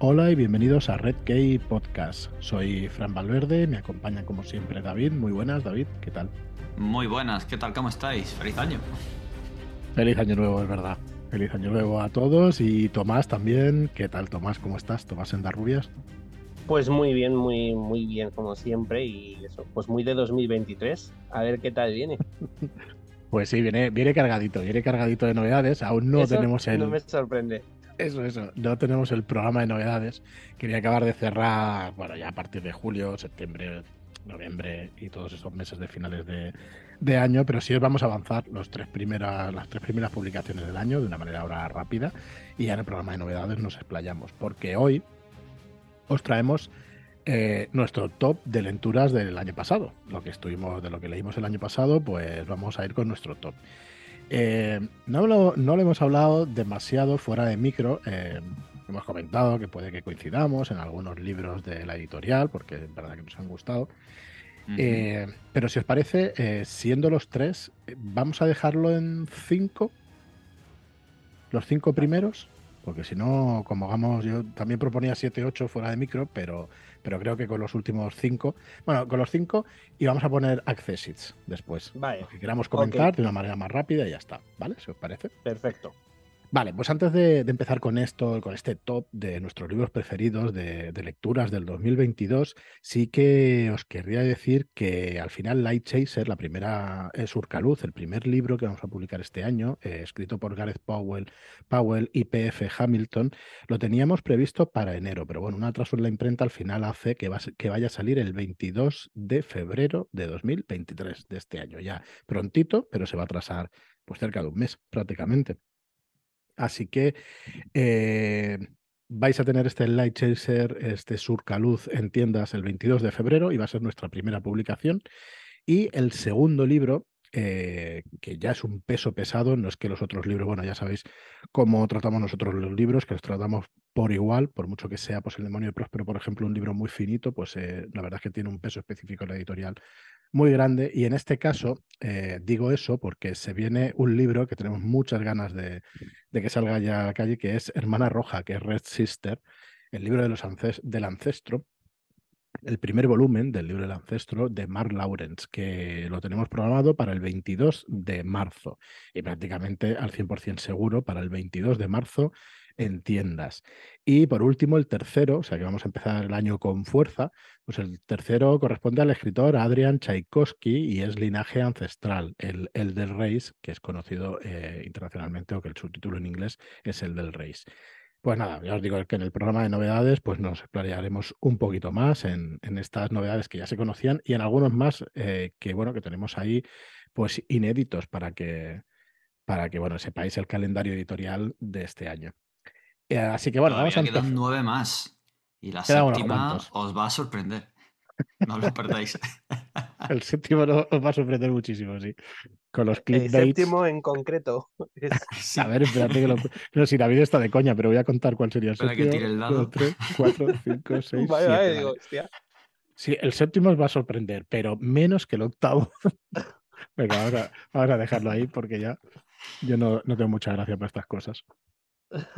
Hola y bienvenidos a Red Key Podcast. Soy Fran Valverde, me acompaña como siempre David. Muy buenas, David, ¿qué tal? Muy buenas, ¿qué tal? ¿Cómo estáis? Feliz año. Feliz año nuevo, es verdad. Feliz año nuevo a todos y Tomás también. ¿Qué tal, Tomás? ¿Cómo estás? Tomás en Darrubias. Pues muy bien, muy, muy bien, como siempre, y eso, pues muy de 2023. A ver qué tal viene. Pues sí, viene, viene cargadito, viene cargadito de novedades. Aún no tenemos el. No me sorprende. Eso, eso. No tenemos el programa de novedades. Quería acabar de cerrar, bueno, ya a partir de julio, septiembre, noviembre y todos esos meses de finales de, año, pero sí os vamos a avanzar los tres primeras, las tres primeras publicaciones del año de una manera ahora rápida y ya en el programa de novedades nos explayamos, porque hoy os traemos eh, nuestro top de lecturas del año pasado. Lo que estuvimos, de lo que leímos el año pasado, pues vamos a ir con nuestro top. Eh, no, lo, no lo hemos hablado demasiado fuera de micro. Eh, hemos comentado que puede que coincidamos en algunos libros de la editorial, porque es verdad que nos han gustado. pero si os parece, siendo los tres, vamos a dejarlo en cinco. Los cinco primeros porque si no, como hagamos, yo también proponía 7, 8 fuera de micro, pero, pero creo que con los últimos 5, bueno, con los 5 y vamos a poner accessits después. Vale. Lo que queramos comentar de una manera más rápida y ya está, ¿vale? Si os parece. Perfecto. Vale, pues antes de, empezar con esto, con este top de nuestros libros preferidos de, lecturas del 2022, sí que os querría decir que al final Light Chaser, la primera es Urcaluz, el primer libro que vamos a publicar este año, eh, escrito por Gareth Powell, y P.F. Hamilton, lo teníamos previsto para enero, pero bueno, un atraso en la imprenta al final hace que, que vaya a salir el 22 de febrero de 2023 de este año, ya prontito, pero se va a atrasar pues cerca de un mes prácticamente. Así que eh, vais a tener este Light Chaser, este Surcaluz en tiendas el 22 de febrero y va a ser nuestra primera publicación. Y el segundo libro, eh, que ya es un peso pesado, no es que los otros libros, bueno, ya sabéis cómo tratamos nosotros los libros, que los tratamos por igual, por mucho que sea pues, El demonio de Próspero, por ejemplo, un libro muy finito, pues eh, la verdad es que tiene un peso específico en la editorial muy grande. Y en este caso eh, digo eso porque se viene un libro que tenemos muchas ganas de, que salga ya a la calle, que es Hermana Roja, que es Red Sister, el libro de los del ancestro, el primer volumen del libro del ancestro de Mark Lawrence, que lo tenemos programado para el 22 de marzo y prácticamente al 100% seguro para el 22 de marzo en tiendas. Y por último, el tercero, o sea que vamos a empezar el año con fuerza, pues el tercero corresponde al escritor Adrian Tchaikovsky y es linaje ancestral, el, el del Reis, que es conocido eh, internacionalmente o que el subtítulo en inglés es el del Reis. Pues nada, ya os digo que en el programa de novedades pues nos explayaremos un poquito más en, en estas novedades que ya se conocían y en algunos más eh, que bueno que tenemos ahí pues inéditos para que para que bueno sepáis el calendario editorial de este año. Eh, así que bueno, vamos a quedan nueve más. Y la séptima os va a sorprender. No lo perdáis. El séptimo os va a sorprender muchísimo, sí. Con los clickbaits. El séptimo en concreto. A ver, espérate que lo. No, si David está de coña, pero voy a contar cuál sería el Espera séptimo. que tire el dado. 3, 4, 5, 6, vale, Vale, digo, hostia. Sí, el séptimo os va a sorprender, pero menos que el octavo. Venga, vamos a, a dejarlo ahí porque ya yo no, no tengo mucha gracia para estas cosas.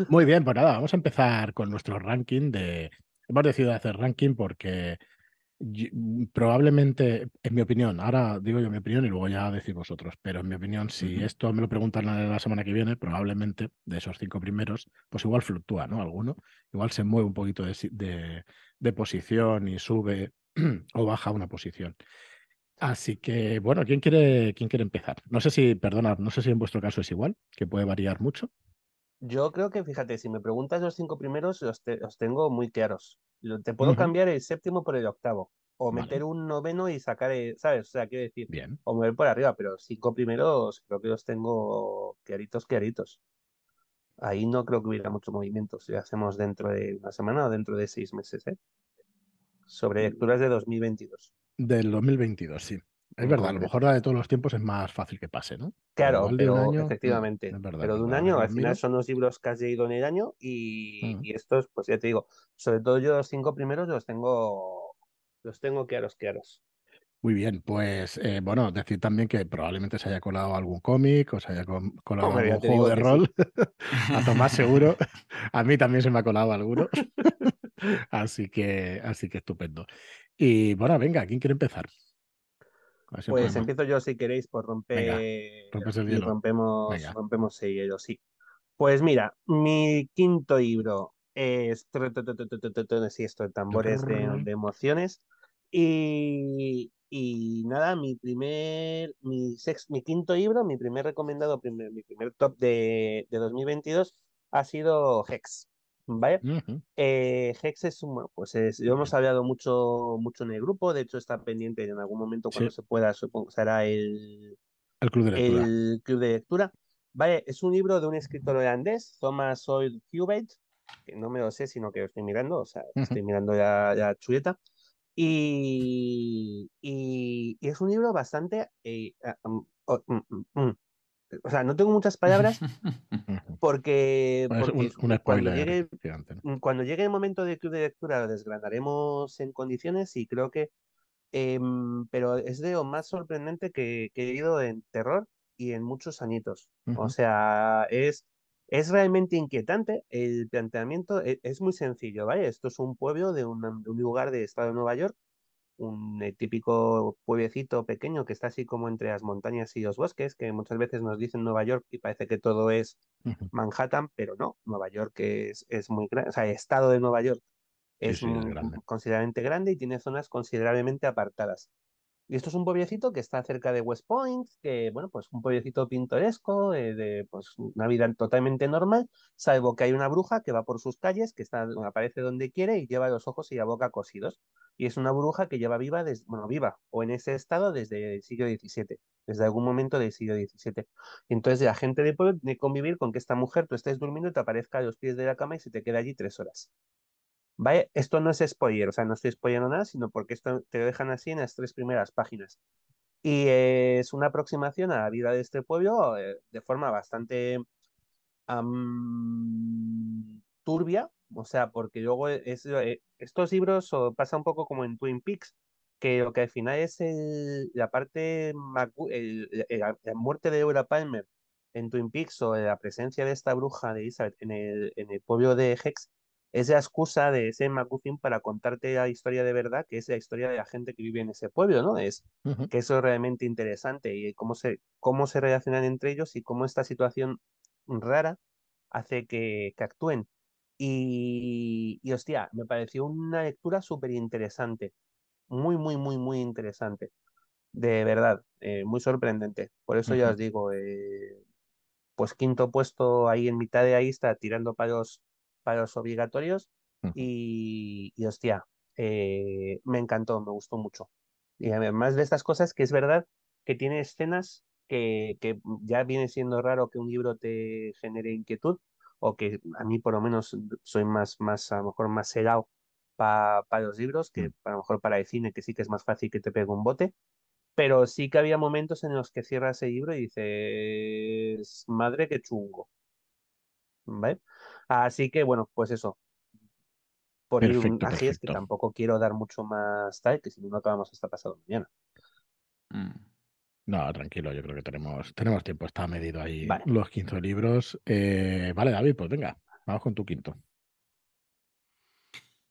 Muy bien, pues nada, vamos a empezar con nuestro ranking de. Hemos decidido hacer ranking porque mm, probablemente, en mi opinión, ahora digo yo mi opinión y luego ya decís vosotros, pero en mi opinión, si esto me lo preguntan la, semana que viene, probablemente de esos cinco primeros, pues igual fluctúa, ¿no? Alguno, igual se mueve un poquito de, de posición y sube o baja una posición. Así que, bueno, ¿quién quiere, ¿quién quiere empezar? No sé si, perdonad, no sé si en vuestro caso es igual, que puede variar mucho. Yo creo que, fíjate, si me preguntas los cinco primeros, los, tengo muy claros. Te puedo cambiar el séptimo por el octavo. O meter un noveno y sacar, el, ¿sabes? O sea, quiero decir, Bien. o mover por arriba, pero cinco primeros creo que los tengo claritos, claritos. Ahí no creo que hubiera mucho movimiento si lo hacemos dentro de una semana o dentro de seis meses, ¿eh? Sobre mm. lecturas de 2022. Del 2022, sí. Es verdad, a lo mejor la de todos los tiempos es más fácil que pase, ¿no? Claro, pero efectivamente. pero de un año, al final son los libros que has leído en el año y, mm. y, estos, pues ya te digo, sobre todo yo los cinco primeros los tengo, los tengo claros, claros. Muy bien, pues eh, bueno, decir también que probablemente se haya colado algún cómic o se haya colado algún juego de rol. a Tomás seguro. a mí también se me ha colado alguno. así que, así que estupendo. Y bueno, venga, ¿quién quiere empezar? Pues empiezo yo si queréis por romper y rompemos, rompemos el hielo, sí. Pues mira, mi quinto libro es sí, esto tambores de, de emociones. Y, y nada, mi primer, mi, mi quinto libro, mi primer recomendado, mi primer top de, de 2022 ha sido Hex. ¿Vale? Eh, Hex es un, pues es, yo hemos hablado mucho, mucho en el grupo, de hecho está pendiente en algún momento cuando se pueda, supongo será el, el club de lectura. El club de lectura. Vale, es un libro de un escritor holandés, Thomas Oil Hubert, que no me lo sé, sino que lo estoy mirando, o sea, estoy mirando ya, ya chuleta. Y, y, es un libro bastante... Eh, ah, mm, oh, mm, mm, o sea, no tengo muchas palabras porque, cuando, llegue, cuando llegue el momento de club de lectura lo desgranaremos en condiciones y creo que... Em, pero es de lo más sorprendente que, he leído en terror y en muchos añitos. O sea, es es realmente inquietante. El planteamiento e, es, muy sencillo, ¿vale? Esto es un pueblo de, un lugar de estado de Nueva York, un eh, típico pueblecito pequeño que está así como entre las montañas y los bosques, que muchas veces nos dicen Nueva York y parece que todo es Manhattan, pero no, Nueva York es, es muy grande, o sea, el estado de Nueva York es, considerablemente grande y tiene zonas considerablemente apartadas. Y esto es un pueblecito que está cerca de West Point, que, bueno, pues un pueblecito pintoresco, eh, de pues, una vida totalmente normal, salvo que hay una bruja que va por sus calles, que está, aparece donde quiere y lleva los ojos y la boca cosidos. Y es una bruja que lleva viva, desde, bueno, viva o en ese estado desde el siglo XVII, desde algún momento del siglo XVII. Entonces la gente de pueblo que convivir con que esta mujer, tú estés durmiendo te aparezca a los pies de la cama y se te queda allí tres horas. ¿Vale? Esto no es spoiler, o sea, no estoy spoilando nada, sino porque esto te lo dejan así en las tres primeras páginas. Y es una aproximación a la vida de este pueblo eh, de forma bastante turbia, o sea, porque luego es, eh, estos libros pasa un poco como en Twin Peaks, que lo que al final es la parte, la muerte de Eura Palmer en Twin Peaks o la presencia de esta bruja de Elizabeth en el, en el pueblo de Hex, esa excusa de ese MacGuffin para contarte la historia de verdad, que es la historia de la gente que vive en ese pueblo, ¿no? Es que eso es realmente interesante y cómo se, cómo se relacionan entre ellos y cómo esta situación rara hace que, que actúen. Y, y, hostia, me pareció una lectura súper interesante, muy, muy, muy, muy interesante. De verdad, eh, muy sorprendente. Por eso ya os digo, eh, pues quinto puesto ahí en mitad de ahí está tirando palos para los obligatorios y, hostia, eh, me encantó, me gustó mucho. Y además de estas cosas, que es verdad que tiene escenas que, ya viene siendo raro que un libro te genere inquietud, o que a mí por lo menos soy más, más a lo mejor más cegado para los libros, que mm. a lo mejor para el cine, que sí que es más fácil que te pegue un bote. Pero sí que había momentos en los que cierras el libro y dices, madre que chungo. ¿Vale? Así que bueno, pues eso. Por ir así es que tampoco quiero dar mucho más tal, que si no, no acabamos hasta pasado mañana. Mm. No, tranquilo, yo creo que tenemos, tenemos tiempo, está medido ahí los 15 libros. Eh, vale, David, pues venga, vamos con tu quinto.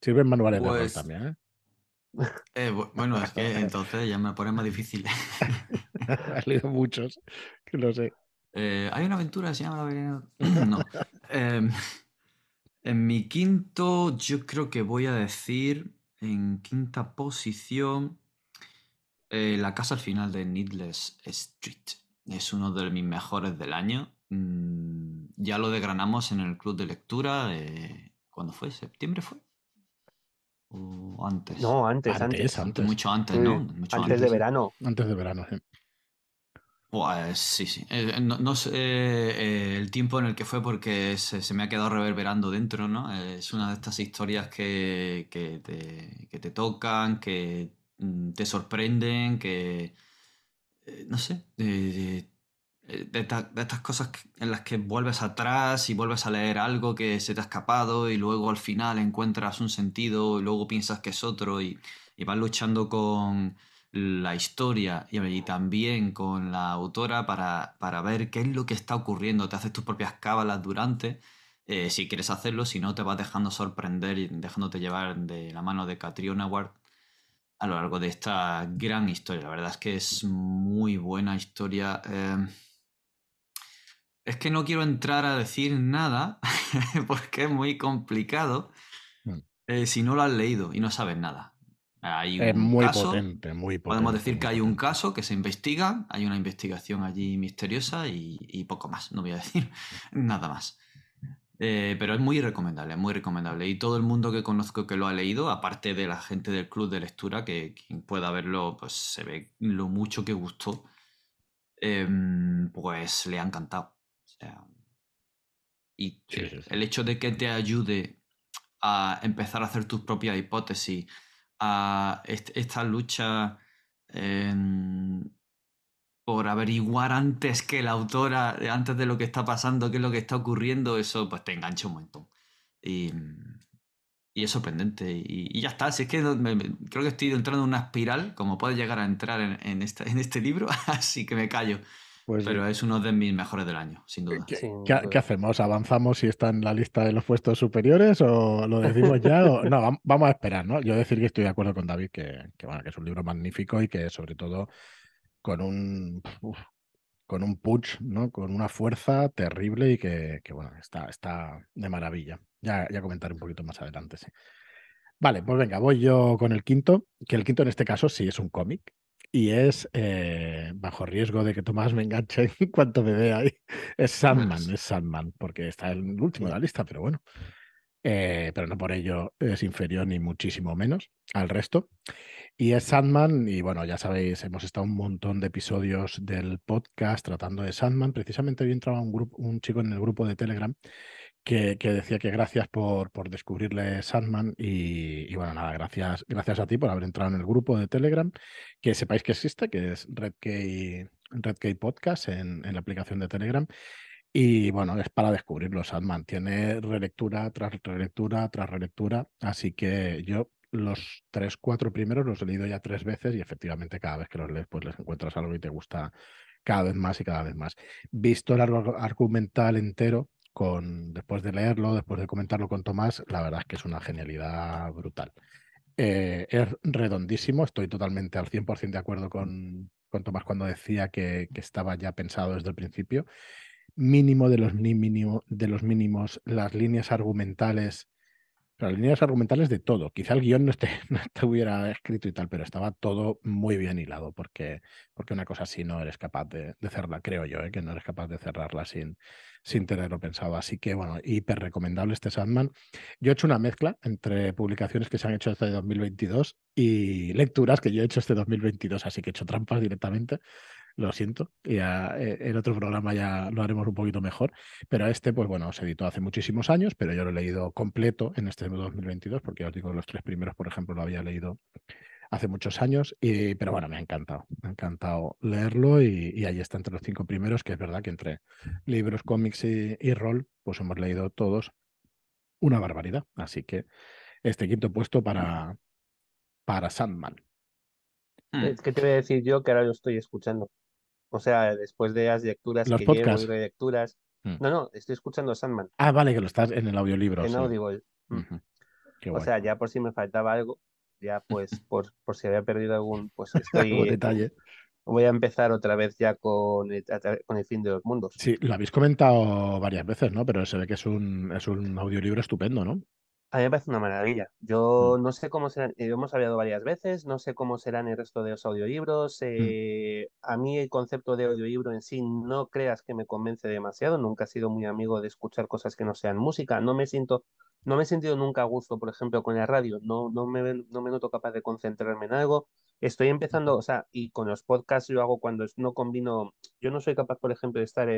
Sirven manuales de rol pues también, ¿eh? ¿eh? bueno, es que entonces ya me pone más difícil. Has leído muchos, que lo sé. Eh, hay una aventura se llama No. Em, en mi quinto, yo creo que voy a decir en quinta posición eh, La casa al final de Needless Street. Es uno de mis mejores del año. Mm, ya lo desgranamos en el club de lectura. ¿Cuándo fue? ¿Septiembre fue? ¿O antes? No, antes, antes. Mucho antes, ¿no? antes, de verano. Antes de verano, sí. Pues sí, sí. Eh, no, sé eh, el tiempo en el que fue porque se, me ha quedado reverberando dentro, ¿no? Es una de estas historias que, te, tocan, que mm, te sorprenden, que... Eh, no sé, de, estas cosas en las que vuelves atrás y vuelves a leer algo que se te ha escapado y luego al final encuentras un sentido y luego piensas que es otro y, y vas luchando con la historia y, también con la autora para, para, ver qué es lo que está ocurriendo. Te haces tus propias cábalas durante, eh, si quieres hacerlo, si no te vas dejando sorprender y dejándote llevar de la mano de Catriona Ward a lo largo de esta gran historia. La verdad es que es muy buena historia. Eh, es que no quiero entrar a decir nada porque es muy complicado mm. eh, si no lo has leído y no sabes nada. Hay es muy potente, muy potente. Podemos decir que hay un caso que se investiga, hay una investigación allí misteriosa y, poco más, no voy a decir nada más. Eh, pero es muy recomendable, muy recomendable. Y todo el mundo que conozco que lo ha leído, aparte de la gente del club de lectura, que quien pueda verlo, pues se ve lo mucho que gustó, em, pues le ha encantado. y el hecho de que te ayude a empezar a hacer tus propias hipótesis, a esta lucha por averiguar antes que la autora, antes de lo que está pasando, qué es lo que está ocurriendo, eso pues te engancha un montón. Y, y es sorprendente. Y, ya está. Si es que creo que estoy entrando en una espiral, como puede llegar a entrar en, en, este, en este libro, así que me callo. Pues Pero es uno de mis mejores del año, sin duda. ¿Qué, hacemos? ¿Avanzamos si está en la lista de los puestos superiores o lo decimos ya? No, vamos a esperar, ¿no? Yo decir que estoy de acuerdo con David, que, bueno, que es un libro magnífico y que sobre todo con un, con un punch, ¿no? Con una fuerza terrible y que, bueno, está, está de maravilla. Ya, ya comentaré un poquito más adelante, sí. Vale, pues venga, voy yo con el quinto, que el quinto en este caso sí es un cómic, y es, eh, bajo riesgo de que Tomás me enganche en cuanto me vea ahí, es Sandman, es Sandman, porque está el último de la lista, pero bueno. Eh, pero no por ello es inferior ni muchísimo menos al resto. Y es Sandman, y bueno, ya sabéis, hemos estado un montón de episodios del podcast tratando de Sandman. Precisamente hoy entraba un, grupo, un chico en el grupo de Telegram que, decía que gracias por, por descubrirle Sandman y, bueno, nada, gracias, gracias a ti por haber entrado en el grupo de Telegram, que sepáis que existe, que es RedKey, Red Podcast en, en la aplicación de Telegram. Y bueno, es para descubrirlo. Sandman tiene relectura tras relectura tras relectura. Así que yo los tres, cuatro primeros los he leído ya tres veces y efectivamente cada vez que los lees pues les encuentras algo y te gusta cada vez más y cada vez más. Visto el argumental entero, con, después de leerlo, después de comentarlo con Tomás, la verdad es que es una genialidad brutal. Eh, es redondísimo, estoy totalmente al 100% de acuerdo con, con Tomás cuando decía que, que, estaba ya pensado desde el principio. Mínimo de los, mínimo, de los mínimos, las líneas argumentales las líneas argumentales de todo. Quizá el guion no, esté, no estuviera escrito y tal, pero estaba todo muy bien hilado, porque, porque una cosa así no eres capaz de, de cerrarla, creo yo, ¿eh? que no eres capaz de cerrarla sin, sin tenerlo pensado. Así que, bueno, hiper recomendable este Sandman. Yo he hecho una mezcla entre publicaciones que se han hecho este 2022 y lecturas que yo he hecho este 2022, así que he hecho trampas directamente lo siento. Ya eh, el otro programa ya lo haremos un poquito mejor. Pero este, pues bueno, se editó hace muchísimos años, pero yo lo he leído completo en este 2022, porque ya os digo, los tres primeros, por ejemplo, lo había leído hace muchos años. Y, pero bueno, me ha encantado. Me ha encantado leerlo y, ahí está entre los cinco primeros, que es verdad que entre libros, cómics y, y rol, pues hemos leído todos una barbaridad. Así que este quinto puesto para, para Sandman. Es que te voy a decir yo que ahora lo estoy escuchando. O sea, después de las lecturas Los que podcasts. llevo y lecturas. Hmm. No, no, estoy escuchando Sandman. Ah, vale, que lo estás en el audiolibro. En sí. Audible. Hmm. O sea, ya por si me faltaba algo, ya pues por, por si había perdido algún, pues estoy. detalle. Voy a empezar otra vez ya con el, con el fin de los mundos. Sí, lo habéis comentado varias veces, ¿no? Pero se ve que es un, es un audiolibro estupendo, ¿no? A mí me parece una maravilla. Yo mm. no sé cómo serán, eh, hemos hablado varias veces, no sé cómo serán el resto de los audiolibros. Mm. Eh, a mí el concepto de audiolibro en sí no creas que me convence demasiado. Nunca he sido muy amigo de escuchar cosas que no sean música. No me siento, no me he sentido nunca a gusto, por ejemplo, con la radio. No, no me, no me noto capaz de concentrarme en algo. Estoy empezando, o sea, y con los podcasts lo hago cuando no combino. Yo no soy capaz, por ejemplo, de estar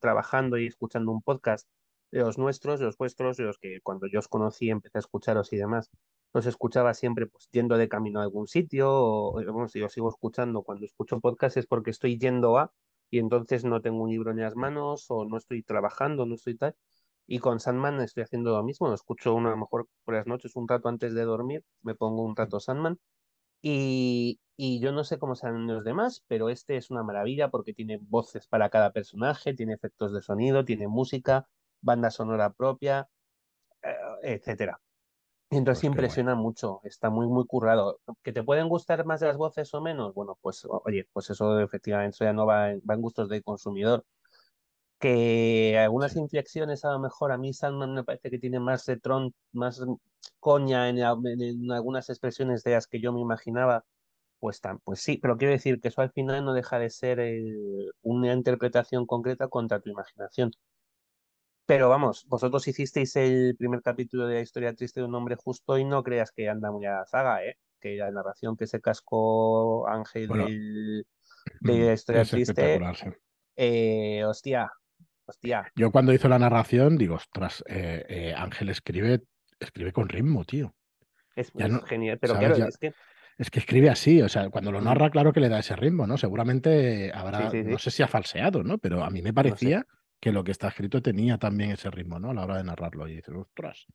trabajando y escuchando un podcast los nuestros, los vuestros, los que cuando yo os conocí empecé a escucharos y demás, los escuchaba siempre pues yendo de camino a algún sitio, o bueno, si yo sigo escuchando cuando escucho podcast es porque estoy yendo a y entonces no tengo un libro en las manos o no estoy trabajando, no estoy tal. Y con Sandman estoy haciendo lo mismo, lo escucho una, a lo mejor por las noches un rato antes de dormir, me pongo un rato Sandman Y, y yo no sé cómo serán los demás, pero este es una maravilla porque tiene voces para cada personaje, tiene efectos de sonido, tiene música, banda sonora propia, eh, etcétera. Entonces Pues impresiona mucho, está muy, muy currado. ¿Que te pueden gustar más las voces o menos? Bueno, pues oye, pues eso efectivamente eso ya no va en, va en gustos del consumidor. Que algunas Sí. inflexiones a lo mejor a mí Sandman me parece que tiene más de tron, más coña en, en- en algunas expresiones de las que yo me imaginaba, pues, tan, pues sí, pero quiero decir que eso al final no deja de ser eh, una interpretación concreta contra tu imaginación. Pero vamos, vosotros hicisteis el primer capítulo de la historia triste de un hombre justo y no creas que anda muy a la zaga, ¿eh? Que la narración que se cascó Ángel Bueno, del- de mm, la historia es triste, eh, hostia, hostia, Yo cuando hizo la narración digo, ostras, eh, eh, Ángel escribe, escribe con ritmo, tío. es, Ya es no, genial. Pero ¿sabes? claro, Ya, es que es que escribe así, o sea, cuando lo mm, narra, claro que le da ese ritmo, ¿no? Seguramente sí, habrá, sí, no sé si ha falseado, ¿no? Pero a mí me no sé. Que lo que está escrito tenía también ese ritmo, ¿no? A la hora de narrarlo. Y dices, ostras,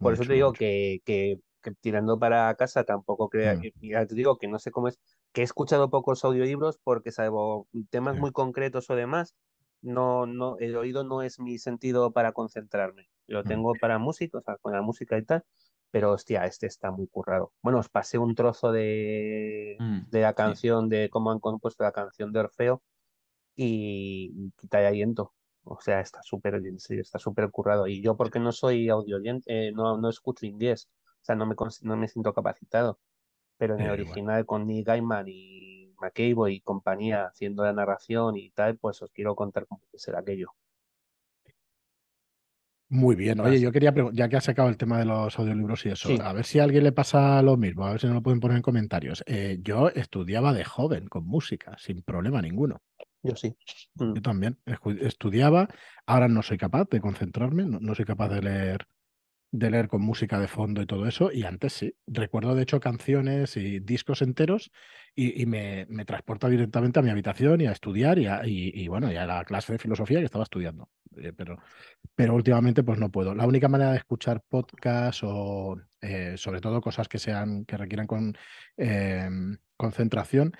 Por eso te digo que, que, que tirando para casa tampoco crea, Mm, ya te digo que no sé cómo es, que he escuchado pocos audiolibros porque salvo temas muy concretos o demás, no, no, el oído no es mi sentido para concentrarme. Lo mm, tengo para música, o sea, con la música y tal, pero hostia, este está muy currado. Bueno, os pasé un trozo de, Mm, de la sí. canción, de cómo han compuesto la canción de Orfeo y, y quita aliento. O sea, está súper, en serio, está súper currado. Y yo, porque no soy audio oyente, no, no escucho inglés, o sea, no me, no me siento capacitado. Pero en el igual. original con Neil Gaiman y McCabe y compañía haciendo la narración y tal, pues os quiero contar cómo puede ser aquello. Muy bien. Oye, yo quería preguntar, ya que has sacado el tema de los audiolibros y eso, Sí, a ver si a alguien le pasa lo mismo, a ver si nos lo pueden poner en comentarios. Eh, yo estudiaba de joven con música, sin problema ninguno. Yo sí. Mm. Yo también estudiaba, ahora no soy capaz de concentrarme, no, no soy capaz de leer, de leer con música de fondo y todo eso, y antes sí. Recuerdo de hecho canciones y discos enteros y, y me, me transporta directamente a mi habitación y a estudiar y, a- y- y, bueno, y a la clase de filosofía que estaba estudiando. Eh, pero, pero últimamente pues no puedo. La única manera de escuchar podcast o eh, sobre todo cosas que sean, que requieran con, em, concentración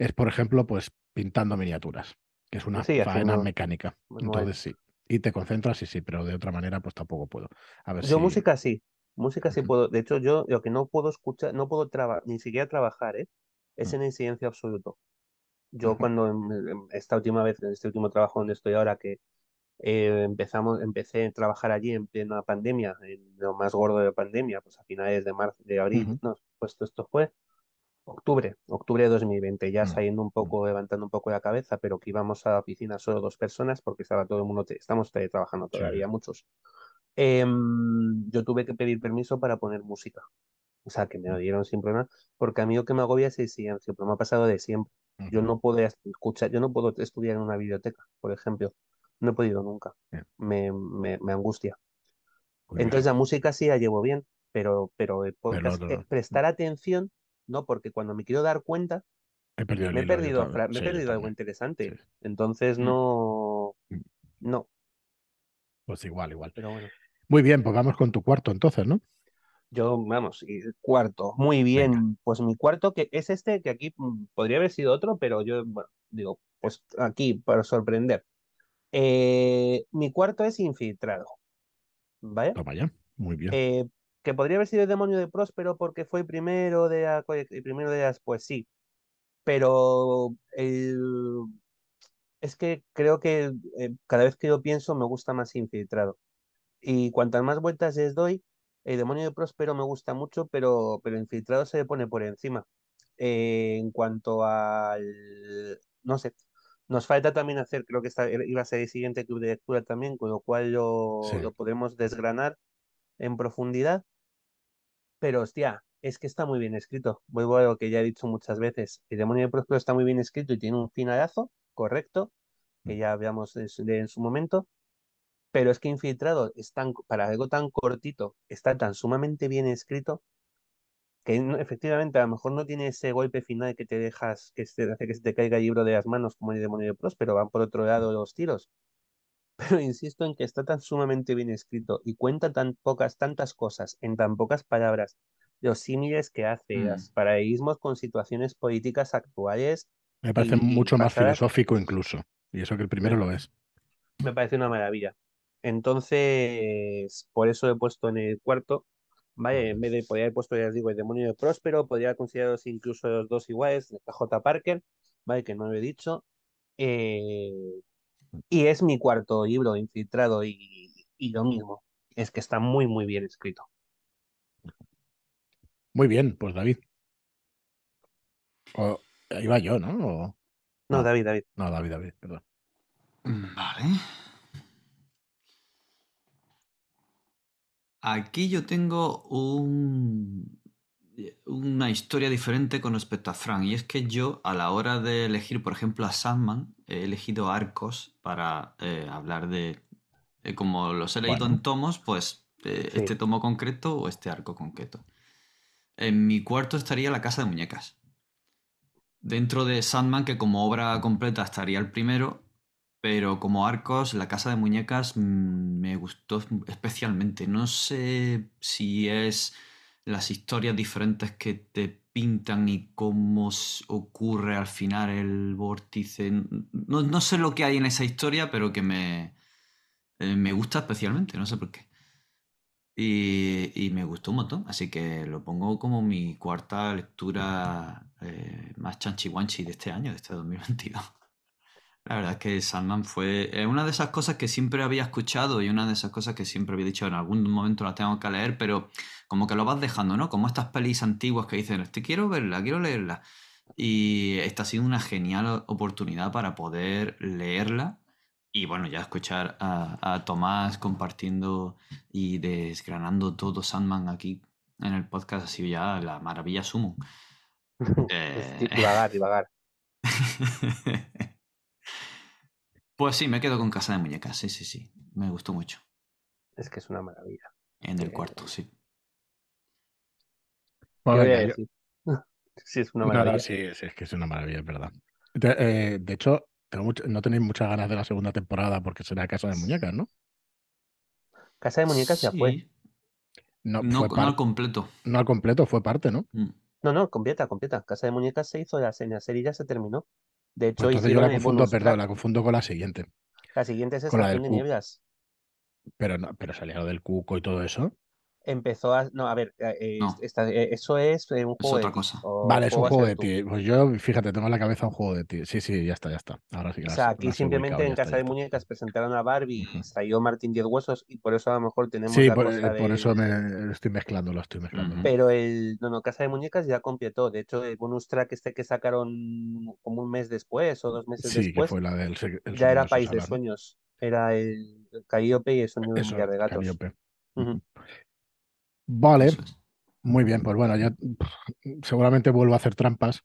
es, por ejemplo, pues pintando miniaturas, que es una Sí, faena haciendo mecánica. manual. Entonces sí. Y te concentras y sí, pero de otra manera pues tampoco puedo. A ver Yo si... música sí, música sí Ujú, puedo. De hecho, yo lo que no puedo escuchar, no puedo trabajar, ni siquiera trabajar, ¿eh? Es mm, en el silencio absoluto. Yo ujú, cuando em- em- esta última vez, en este último trabajo donde estoy ahora, que eh, empezamos, empecé a trabajar allí en plena pandemia, en lo más gordo de la pandemia, pues a finales de marzo, de abril, no, pues esto, esto fue octubre, octubre de 2020, ya mm, saliendo un poco, levantando un poco la cabeza, pero que íbamos a la oficina solo dos personas porque estaba todo el mundo, te- estamos trabajando Sí, todavía muchos. Em, yo tuve que pedir permiso para poner música. O sea, que me lo mm, dieron sin problema, porque a mí lo que me agobia es el silencio, pero me ha pasado de siempre. Yo ujú, no puedo escuchar, yo no puedo estudiar en una biblioteca, por ejemplo. No he podido nunca. bien, Me, me, me angustia. Entonces curioso. la música sí la llevo bien, pero, pero el Pero podcast, eh, no. Mm, prestar atención, no, porque cuando me quiero dar cuenta, He perdido me he perdido, me he Sí, perdido algo interesante. sí. Entonces Mm. no, Mm, no, Pues igual, igual. pero bueno. Muy bien, pues vamos con tu cuarto entonces, ¿no? Yo, vamos, cuarto, muy Venga. bien. Pues mi cuarto, que es este, que aquí mm, podría haber sido otro, pero yo, bueno, digo, pues aquí, para sorprender. Eh, mi cuarto es infiltrado, ¿vale? Toma ya. Muy bien. Eh, que podría haber sido el demonio de Próspero porque fue primero de, la primero de las, pues sí, pero el- es que creo que eh, cada vez que yo pienso me gusta más infiltrado. Y cuantas más vueltas les doy, el demonio de Próspero me gusta mucho, pero, pero infiltrado se le pone por encima. Eh, en cuanto al, no sé, nos falta también hacer, creo que iba a ser el siguiente club de lectura también, con lo cual Sí. lo, lo podemos desgranar en profundidad. Pero hostia, es que está muy bien escrito. Vuelvo a lo que ya he dicho muchas veces. El demonio de Próspero está muy bien escrito y tiene un finalazo, correcto, que Mm, ya en su en su momento. Pero es que Infiltrado es tan, para algo tan cortito, está tan sumamente bien escrito que no- efectivamente a lo mejor no tiene ese golpe final que te dejas, que se hace que se te caiga el libro de las manos como el demonio de Próspero, van por otro lado los tiros. Pero insisto en que está tan sumamente bien escrito y cuenta tan pocas, tantas cosas en tan pocas palabras los símiles que hace, Mm. los paralelismos con situaciones políticas actuales, Me parece Y- y mucho más basadas- filosófico incluso. Y eso que el primero Me- lo es. me parece una maravilla. Entonces, por eso he puesto en el cuarto. Vale, en vez de podría haber puesto, ya os digo, el demonio de Próspero, podría consideraros incluso los dos iguales, J. Parker, vale, que no lo he dicho. Eh, y es mi cuarto libro, Infiltrado, y, y lo mismo, es que está muy, muy bien escrito. Muy bien, pues David. O, iba yo, ¿no? O- No. David, David. no, David, David, perdón. Vale. Aquí yo tengo un, una historia diferente con respecto a Frank. Y es que yo, a la hora de elegir, por ejemplo, a Sandman, he elegido arcos para eh, hablar de. eh, como los he leído Bueno. en tomos, pues eh, Sí. este tomo concreto o este arco concreto. En mi cuarto estaría La Casa de Muñecas. Dentro de Sandman, que como obra completa estaría el primero, pero como arcos, La Casa de Muñecas mm, me gustó especialmente. No sé si es las historias diferentes que te pintan y cómo ocurre al final el vórtice. No, no sé lo que hay en esa historia, pero que me, eh, me gusta especialmente, no sé por qué. Y, y me gustó un montón, así que lo pongo como mi cuarta lectura eh, más chanchi-guanchi de este año, de este 2022. La verdad es que Sandman fue eh, una de esas cosas que siempre había escuchado y una de esas cosas que siempre había dicho en algún momento la tengo que leer, pero como que lo vas dejando, ¿no? Como estas pelis antiguas que dicen, este quiero verla, quiero leerla. Y esta ha sido una genial oportunidad para poder leerla y bueno, ya escuchar a, a Tomás compartiendo y desgranando todo Sandman aquí en el podcast ha sido ya la maravilla sumo. Eh, divagar, divagar. Pues sí, me quedo con Casa de Muñecas, sí, sí, sí. Me gustó mucho. Es que es una maravilla. En el Eh, cuarto, sí. ¿Qué voy a venga, yo- decir? Sí, es una No, no, maravilla. sí, sí, es que es una maravilla, es verdad. De, eh, de hecho, tengo mucho- no tenéis muchas ganas de la segunda temporada porque será Casa de Muñecas, ¿no? Casa de Muñecas ya fue. No, No, fue no al completo. no al completo, fue parte, ¿no? Mm. No, no, completa, completa. Casa de Muñecas se hizo, la, la serie ya se terminó. De hecho, Pues entonces yo la confundo, perdón, la confundo con la siguiente. La siguiente es con la del de. Nieblas. Pero no, pero salía lo del cuco y todo eso. Empezó a... No, a ver, eh, eh, No. esta- eh, eso es eh, un Es juego de otra cosa. o Vale, es un juego de ti. Pues yo, fíjate, tengo en la cabeza un juego de ti. Sí, sí, ya está, ya está. Ahora sí que O las- sea, aquí simplemente ubicado, en Casa de. Muñecas presentaron a Barbie y Ujú. salió Martín Diez Huesos y por eso a lo mejor tenemos Sí, la por, cosa por eso me estoy mezclando, lo estoy mezclando. Pero el... No, no, Casa de Muñecas ya completó. De hecho, el bonus track este que sacaron como un mes después o dos meses Sí, que después, fue la del el ya era País de. Sueños. Era el, Calliope y el sueño de un de gatos. Calliope. Ujú. Vale, muy bien, pues bueno, pff, seguramente vuelvo a hacer trampas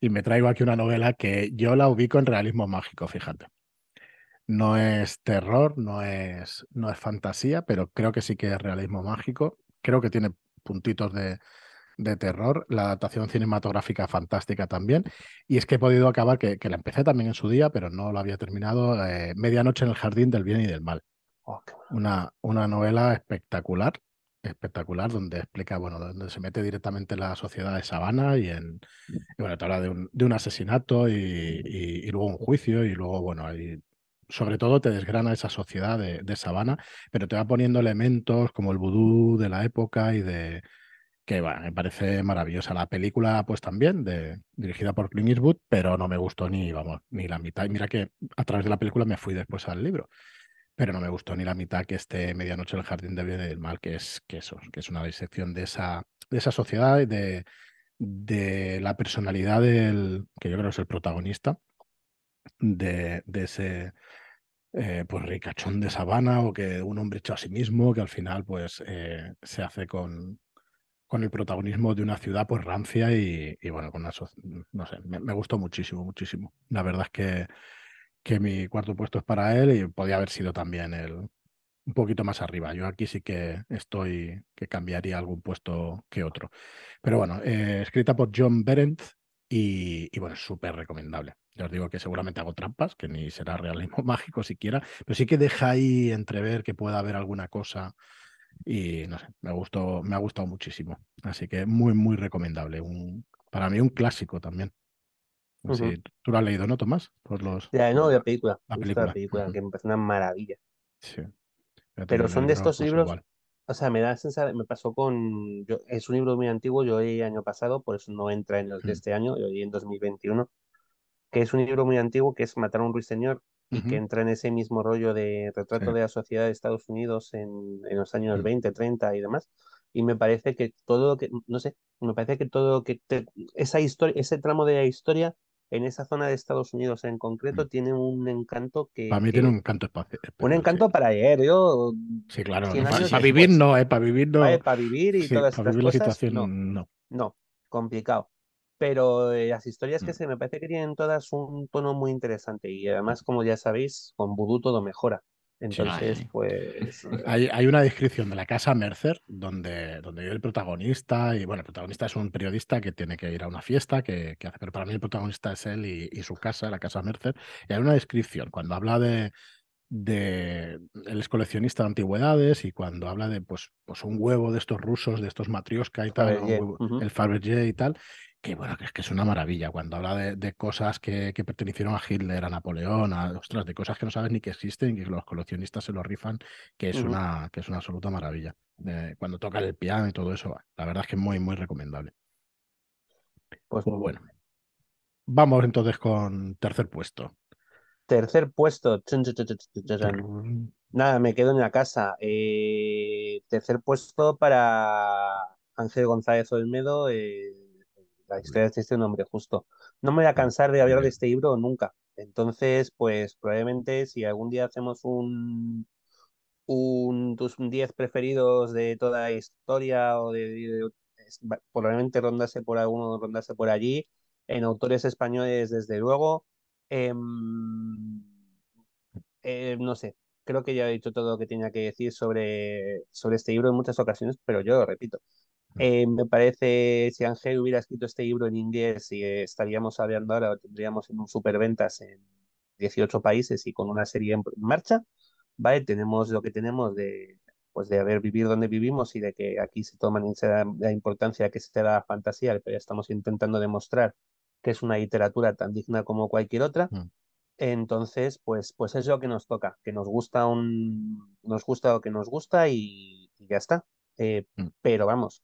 y me traigo aquí una novela que yo la ubico en realismo mágico, fíjate. No es terror, no es, no es fantasía, pero creo que sí que es realismo mágico. Creo que tiene puntitos de, de terror. La adaptación cinematográfica fantástica también. Y es que he podido acabar, que, que la empecé también en su día, pero no la había terminado, eh, Medianoche en el Jardín del Bien y del Mal. Oh, bueno. Una, una novela espectacular, espectacular, donde explica, bueno, donde se mete directamente en la sociedad de Sabana y en, y bueno, te habla de un, de un asesinato y, y- luego un juicio y luego, bueno, ahí, sobre todo te desgrana esa sociedad de, de Sabana, pero te va poniendo elementos como el vudú de la época y de que, bueno, me parece maravillosa. La película, pues también, de, dirigida por Clint Eastwood, pero no me gustó ni, vamos, ni la mitad. Y mira que a través de la película me fui después al libro pero no me gustó ni la mitad que este Medianoche el Jardín del Bien y del Mal, que es, que eso, que es una disección de esa, de esa sociedad y de, de la personalidad del, que yo creo es el protagonista, de, de ese eh, pues ricachón de sabana o que un hombre hecho a sí mismo, que al final pues eh, se hace con, con el protagonismo de una ciudad pues rancia y, y, bueno, con una, no sé, me gustó muchísimo, muchísimo. La verdad es que que mi cuarto puesto es para él y podía haber sido también el, un poquito más arriba. Yo aquí sí que estoy, que cambiaría algún puesto que otro. Pero bueno, eh, escrita por John Berendt y, y bueno, súper recomendable. Ya os digo que seguramente hago trampas, que ni será realismo mágico siquiera, pero sí que deja ahí entrever que pueda haber alguna cosa Y no sé, me gustó, me ha gustado muchísimo. Así que muy, muy recomendable. Un, para mí un clásico también. No sé, tú lo has leído, ¿no, Tomás? Por los, Ya, no, por la película. la película. la película, Ujú. que me parece una maravilla. Sí. Pero son de estos pues libros, igual. o sea, me da sensación, me pasó con, yo, es un libro muy antiguo, yo leí año pasado, por eso no entra en los de Mm. este año, yo leí en 2021, que es un libro muy antiguo, que es Matar a un ruiseñor, y que Ujú. entra en ese mismo rollo de Sí. retrato de la sociedad de Estados Unidos en, en los años Mm. 20, 30 y demás, y me parece que todo lo que, no sé, me parece que todo lo que, te- esa historia, ese tramo de la historia en esa zona de Estados Unidos en concreto Mm. tiene un encanto que, Para mí tiene un que encanto espaci- un especial, sí. encanto para leer, yo Sí, claro. 100 Para años vivir no, ¿eh? Para vivir no. Para vivir y Sí, todas para estas vivir la cosas, no, situación no. no, complicado. Pero eh, las historias que Mm. se me parece que tienen todas un tono muy interesante y además, como ya sabéis, con Voodoo todo mejora. Entonces, pues, Hay, hay una descripción de la casa Mercer donde, donde vive el protagonista y bueno, el protagonista es un periodista que tiene que ir a una fiesta que, que hace, pero para mí el protagonista es él y, y su casa, la casa Mercer. Y hay una descripción cuando habla de, de él es coleccionista de antigüedades y cuando habla de pues, pues un huevo de estos rusos, de estos matrioska y tal. Un huevo- el Fabergé y tal, que bueno, que es que es una maravilla cuando habla de, de cosas que, que pertenecieron a Hitler, a Napoleón, a, ostras, de cosas que no sabes ni que existen y que los coleccionistas se lo rifan, que es una, que es una absoluta maravilla. Eh, cuando toca el piano y todo eso, la verdad es que es muy, muy recomendable. Pues Pues bueno, vamos entonces con tercer puesto. tercer puesto. Nada, me quedo en la casa. Eh, tercer puesto para Ángel González Olmedo. eh, la historia de este nombre, justo. No me voy a cansar de hablar de este libro nunca. Entonces, pues probablemente si algún día hacemos un, un tus 10 preferidos de toda la historia o de, probablemente rondase por alguno, rondase por allí. En autores españoles, desde luego. Em, eh, no sé, creo que ya he dicho todo lo que tenía que decir sobre, sobre este libro en muchas ocasiones, pero yo lo repito. Eh, me parece, si Ángel hubiera escrito este libro en inglés y eh, estaríamos hablando ahora, lo tendríamos en un superventas en 18 países y con una serie en marcha, ¿vale? Tenemos lo que tenemos de, pues de haber vivido donde vivimos y de que aquí se toman en la, la importancia que se da a la fantasía, pero estamos intentando demostrar que es una literatura tan digna como cualquier otra. Mm. Entonces, pues, pues es lo que nos toca, que nos gusta un, nos gusta lo que nos gusta y, y ya está. Eh, Mm. pero vamos,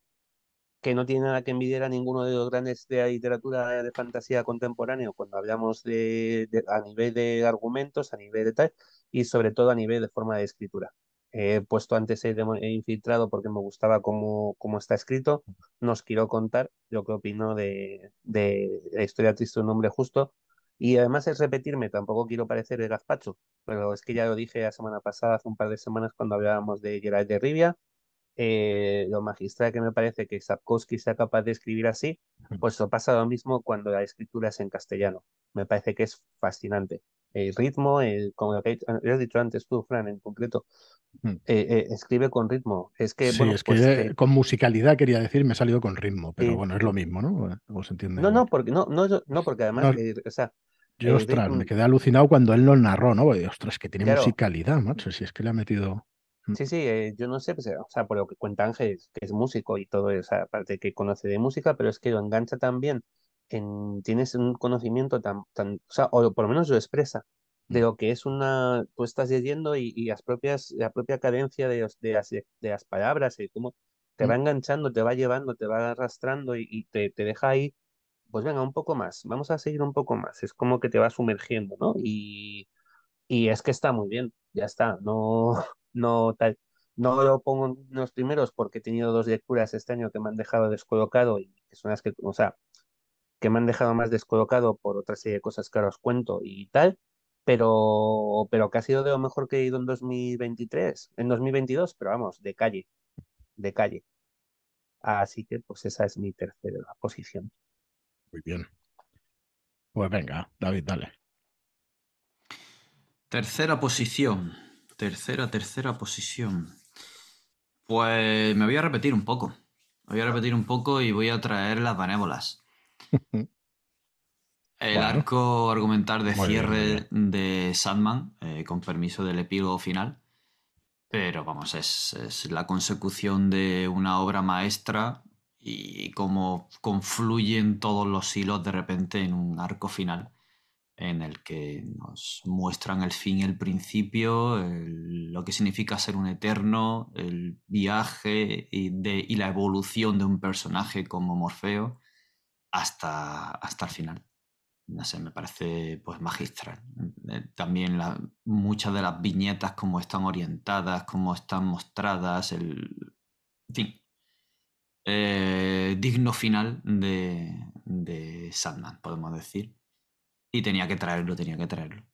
que no tiene nada que envidiar a ninguno de los grandes de la literatura de fantasía contemporáneo cuando hablamos de, de- a nivel de argumentos, a nivel de tal, y sobre todo a nivel de forma de escritura. He puesto antes he, he infiltrado porque me gustaba cómo, cómo está escrito. Nos quiero contar lo que opino de, de la historia triste de un hombre justo. Y además es repetirme, tampoco quiero parecer el gazpacho, pero es que ya lo dije la semana pasada, hace un par de semanas, cuando hablábamos de Geralt de Rivia, eh, lo magistral que me parece que Sapkowski sea capaz de escribir así, pues lo pasa lo mismo cuando la escritura es en castellano. Me parece que es fascinante. El ritmo, el, como lo que has dicho antes tú, Fran, en concreto, eh, eh, escribe con ritmo. Es que, Sí, bueno, es que pues eh, con musicalidad quería decir, me he salido con ritmo, pero sí. bueno, es lo mismo, ¿no? O se entiende No, no, porque, no, no, no, porque además, No, o sea, yo, ostras, me quedé alucinado cuando él lo narró, ¿no? Porque, ostras, que tiene claro, musicalidad, macho, si es que le ha metido... Mm, Sí, sí, eh, yo no sé, pues, eh, o sea, por lo que cuenta Ángel, que es músico y todo, o sea, aparte que conoce de música, pero es que lo engancha también en, tienes un conocimiento tan, tan, o sea, o por lo menos lo expresa, de mm, lo que es una, tú estás leyendo y, y las propias, la propia cadencia de, los- de, las, de las palabras, y cómo te mm. va enganchando, te va llevando, te va arrastrando y, y te, te deja ahí, pues venga, un poco más, vamos a seguir un poco más, es como que te va sumergiendo, ¿no? Y y es que está muy bien, ya está, no, no tal. No lo pongo en los primeros porque he tenido dos lecturas este año que me han dejado descolocado y que son las que, o sea, que me han dejado más descolocado por otra serie de cosas que ahora os cuento y tal, pero, pero que ha sido de lo mejor que he ido en 2023, en 2022, pero vamos, de calle, de calle. Así que pues esa es mi tercera posición. Muy bien. Pues venga, David, dale. Tercera posición. Tercera, tercera posición. Pues me voy a repetir un poco. Me voy a repetir un poco y voy a traer las benévolas. El Bueno. arco argumental de Muy bien, muy cierre de Sandman, eh, con permiso del epílogo final. Pero vamos, es, es la consecución de una obra maestra y cómo confluyen todos los hilos de repente en un arco final en el que nos muestran el fin el principio, lo que significa ser un eterno, el viaje y, de, y, la evolución de un personaje como Morfeo hasta, hasta el final. No sé, me parece pues magistral. Eh, también la, muchas de las viñetas, cómo están orientadas, cómo están mostradas, el... En fin, eh, digno final de, de Sandman, podemos decir y tenía que traerlo, tenía que traerlo.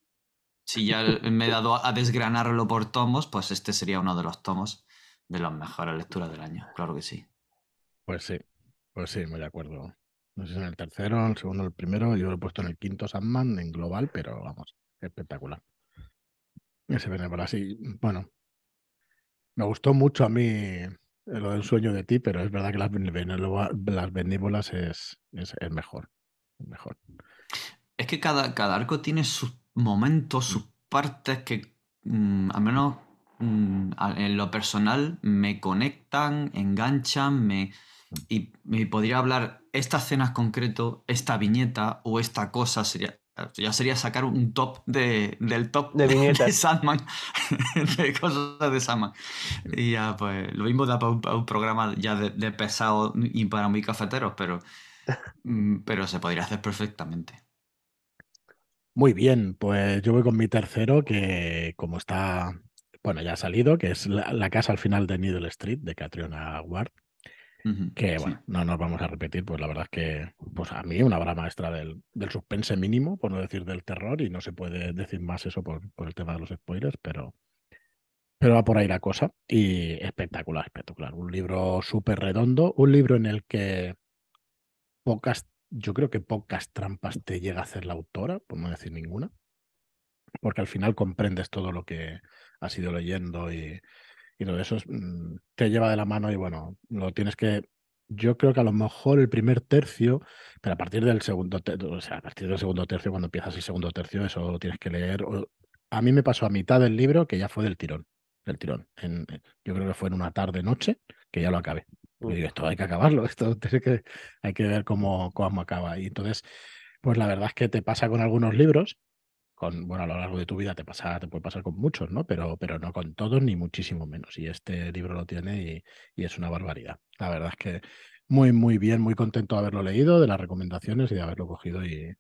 Si ya me he dado a desgranarlo por tomos, pues este sería uno de los tomos de las mejores lecturas del año, claro que sí. Pues sí, pues sí, muy de acuerdo. No sé si en el tercero, el segundo, el primero, yo lo he puesto en el quinto Sandman en global, pero vamos, espectacular. Ese Benévola, sí, bueno, me gustó mucho a mí lo del sueño de ti, pero es verdad que las, las benévolas es, es, es mejor. mejor. Es que cada, cada arco tiene sus momentos, sus partes que, mm, al menos mm, en lo personal, me conectan, enganchan, me, y me podría hablar esta escena en concreto, esta viñeta o esta cosa sería. Ya sería sacar un top de, del top de, de Sandman, de cosas de Sandman. Y ya, pues, lo mismo da para un, programa ya de, de, pesado y para muy cafeteros, pero, mm, pero se podría hacer perfectamente. Muy bien, pues yo voy con mi tercero, que como está, bueno, ya ha salido, que es La, casa al final de Needle Street, de Catriona Ward. que bueno, no nos vamos a repetir, pues la verdad es que pues a mí una obra maestra del, del, suspense mínimo, por no decir del terror, y no se puede decir más eso por, por el tema de los spoilers, pero, pero va por ahí la cosa. Y espectacular, espectacular. Un libro súper redondo, un libro en el que pocas yo creo que pocas trampas te llega a hacer la autora, por no decir ninguna, porque al final comprendes todo lo que has ido leyendo y, todo eso mm, te lleva de la mano y bueno, lo tienes que... Yo creo que a lo mejor el primer tercio, pero a partir del segundo, o sea, a partir del segundo tercio, cuando empiezas el segundo tercio, eso lo tienes que leer. A mí me pasó a mitad del libro que ya fue del tirón, del tirón. En, yo creo que fue en una tarde noche que ya lo acabé. Y esto hay que acabarlo, esto que, hay que ver cómo, cómo acaba. Y entonces, pues la verdad es que te pasa con algunos libros, con, bueno, a lo largo de tu vida te pasa, te puede pasar con muchos, ¿no? Pero, pero no con todos, ni muchísimo menos. Y este libro lo tiene y, es una barbaridad. La verdad es que muy, muy bien, muy contento de haberlo leído, de las recomendaciones y de haberlo cogido y,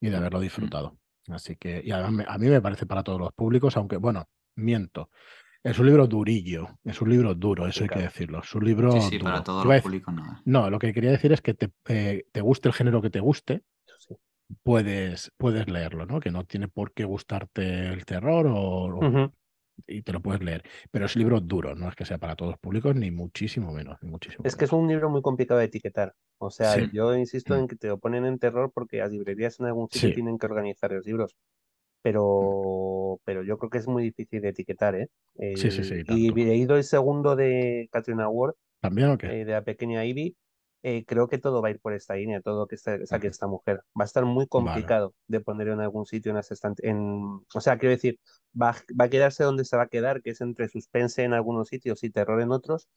y de haberlo mm. disfrutado. Así que, y además a mí me parece para todos los públicos, aunque, bueno, miento. Es un libro durillo, es un libro duro, eso hay que decirlo. Es un libro. Sí, sí, para todo el público no. No, lo que quería decir es que te, eh, te guste el género que te guste, puedes, puedes leerlo, ¿no? Que no tiene por qué gustarte el terror o, y te lo puedes leer. Pero es un libro duro, no es que sea para todos los públicos, ni muchísimo menos. Ni muchísimo es que es un libro muy complicado de etiquetar. O sea, yo insisto mm. en que te lo ponen en terror porque las librerías en algún sitio tienen que organizar los libros pero, pero yo creo que es muy difícil de etiquetar, ¿eh? sí, sí, sí. Y he ido el segundo de Katrina Ward, ¿También o qué? Eh, de la pequeña Ivy. Eh, creo que todo va a ir por esta línea, todo que saque esta mujer. Va a estar muy complicado de poner en algún sitio en las En... O sea, quiero decir, va, va a quedarse donde se va a quedar, que es entre suspense en algunos sitios y terror en otros,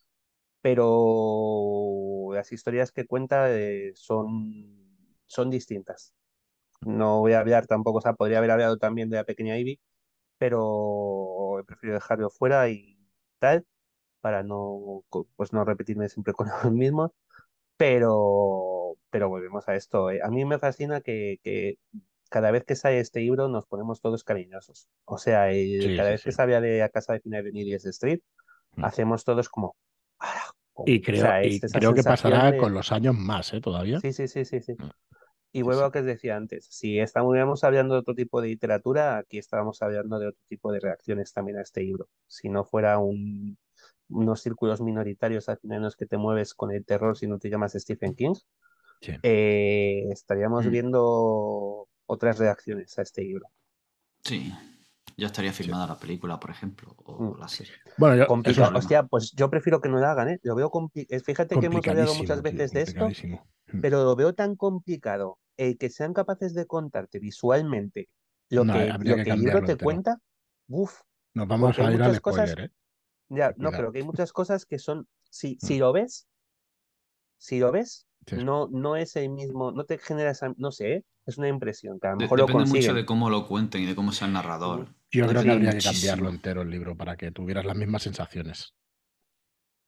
pero las historias que cuenta eh, son, son distintas. No voy a hablar tampoco, o sea, podría haber hablado también de la pequeña Ivy, pero he preferido dejarlo fuera y tal, para no, pues no repetirme siempre con los mismos. Pero, pero volvemos a esto. Eh. A mí me fascina que, que cada vez que sale este libro nos ponemos todos cariñosos. O sea, cada vez que sale de a casa de Final de Street, mm. hacemos todos como... Y creo, creo que pasará con los años más, ¿eh? Todavía. Sí, sí, sí, sí. sí. Mm. Y vuelvo a lo que os decía antes, si estábamos hablando de otro tipo de literatura, aquí estábamos hablando de otro tipo de reacciones también a este libro. Si no fuera un, unos círculos minoritarios al final en los que te mueves con el terror si no te llamas Stephen King, eh, estaríamos mm. viendo otras reacciones a este libro. Sí, ya estaría filmada la película, por ejemplo, o mm. la serie. Bueno, yo, Hostia, pues yo prefiero que no la hagan, ¿eh? Lo veo eh, Fíjate que hemos hablado muchas veces de esto, mm. pero lo veo tan complicado el que sean capaces de contarte visualmente lo que, lo que el libro te cuenta. Uf. Nos vamos a ir al spoiler, ¿eh? Ya, no, pero que hay muchas cosas que son, si, si Mm. lo ves, si lo ves, Sí. no, no es el mismo, no te genera esa, no sé, ¿eh? es una impresión, que a lo mejor lo depende mucho consiguen. de cómo lo cuenten y de cómo sea el narrador. Yo creo que Depende habría que muchísimo. cambiarlo entero el libro para que tuvieras las mismas sensaciones.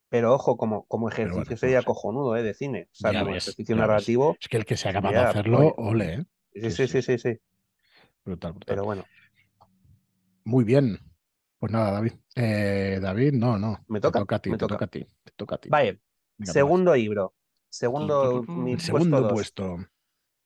Pero ojo, como, como ejercicio bueno, no sería cojonudo, ¿eh? De cine. O sea, como ves, ejercicio ves. narrativo, Es que el que sea capaz de hacerlo, polla. ole, ¿eh? Sí, Sí, sí, sí, sí. Brutal, brutal. Pero bueno, Muy bien. Pues nada, David. Eh, David, no, no. ¿Me Te toca? toca a ti, Me te toca. toca a ti. Te toca a ti. vale, Venga, segundo libro. Segundo, mi puesto segundo puesto.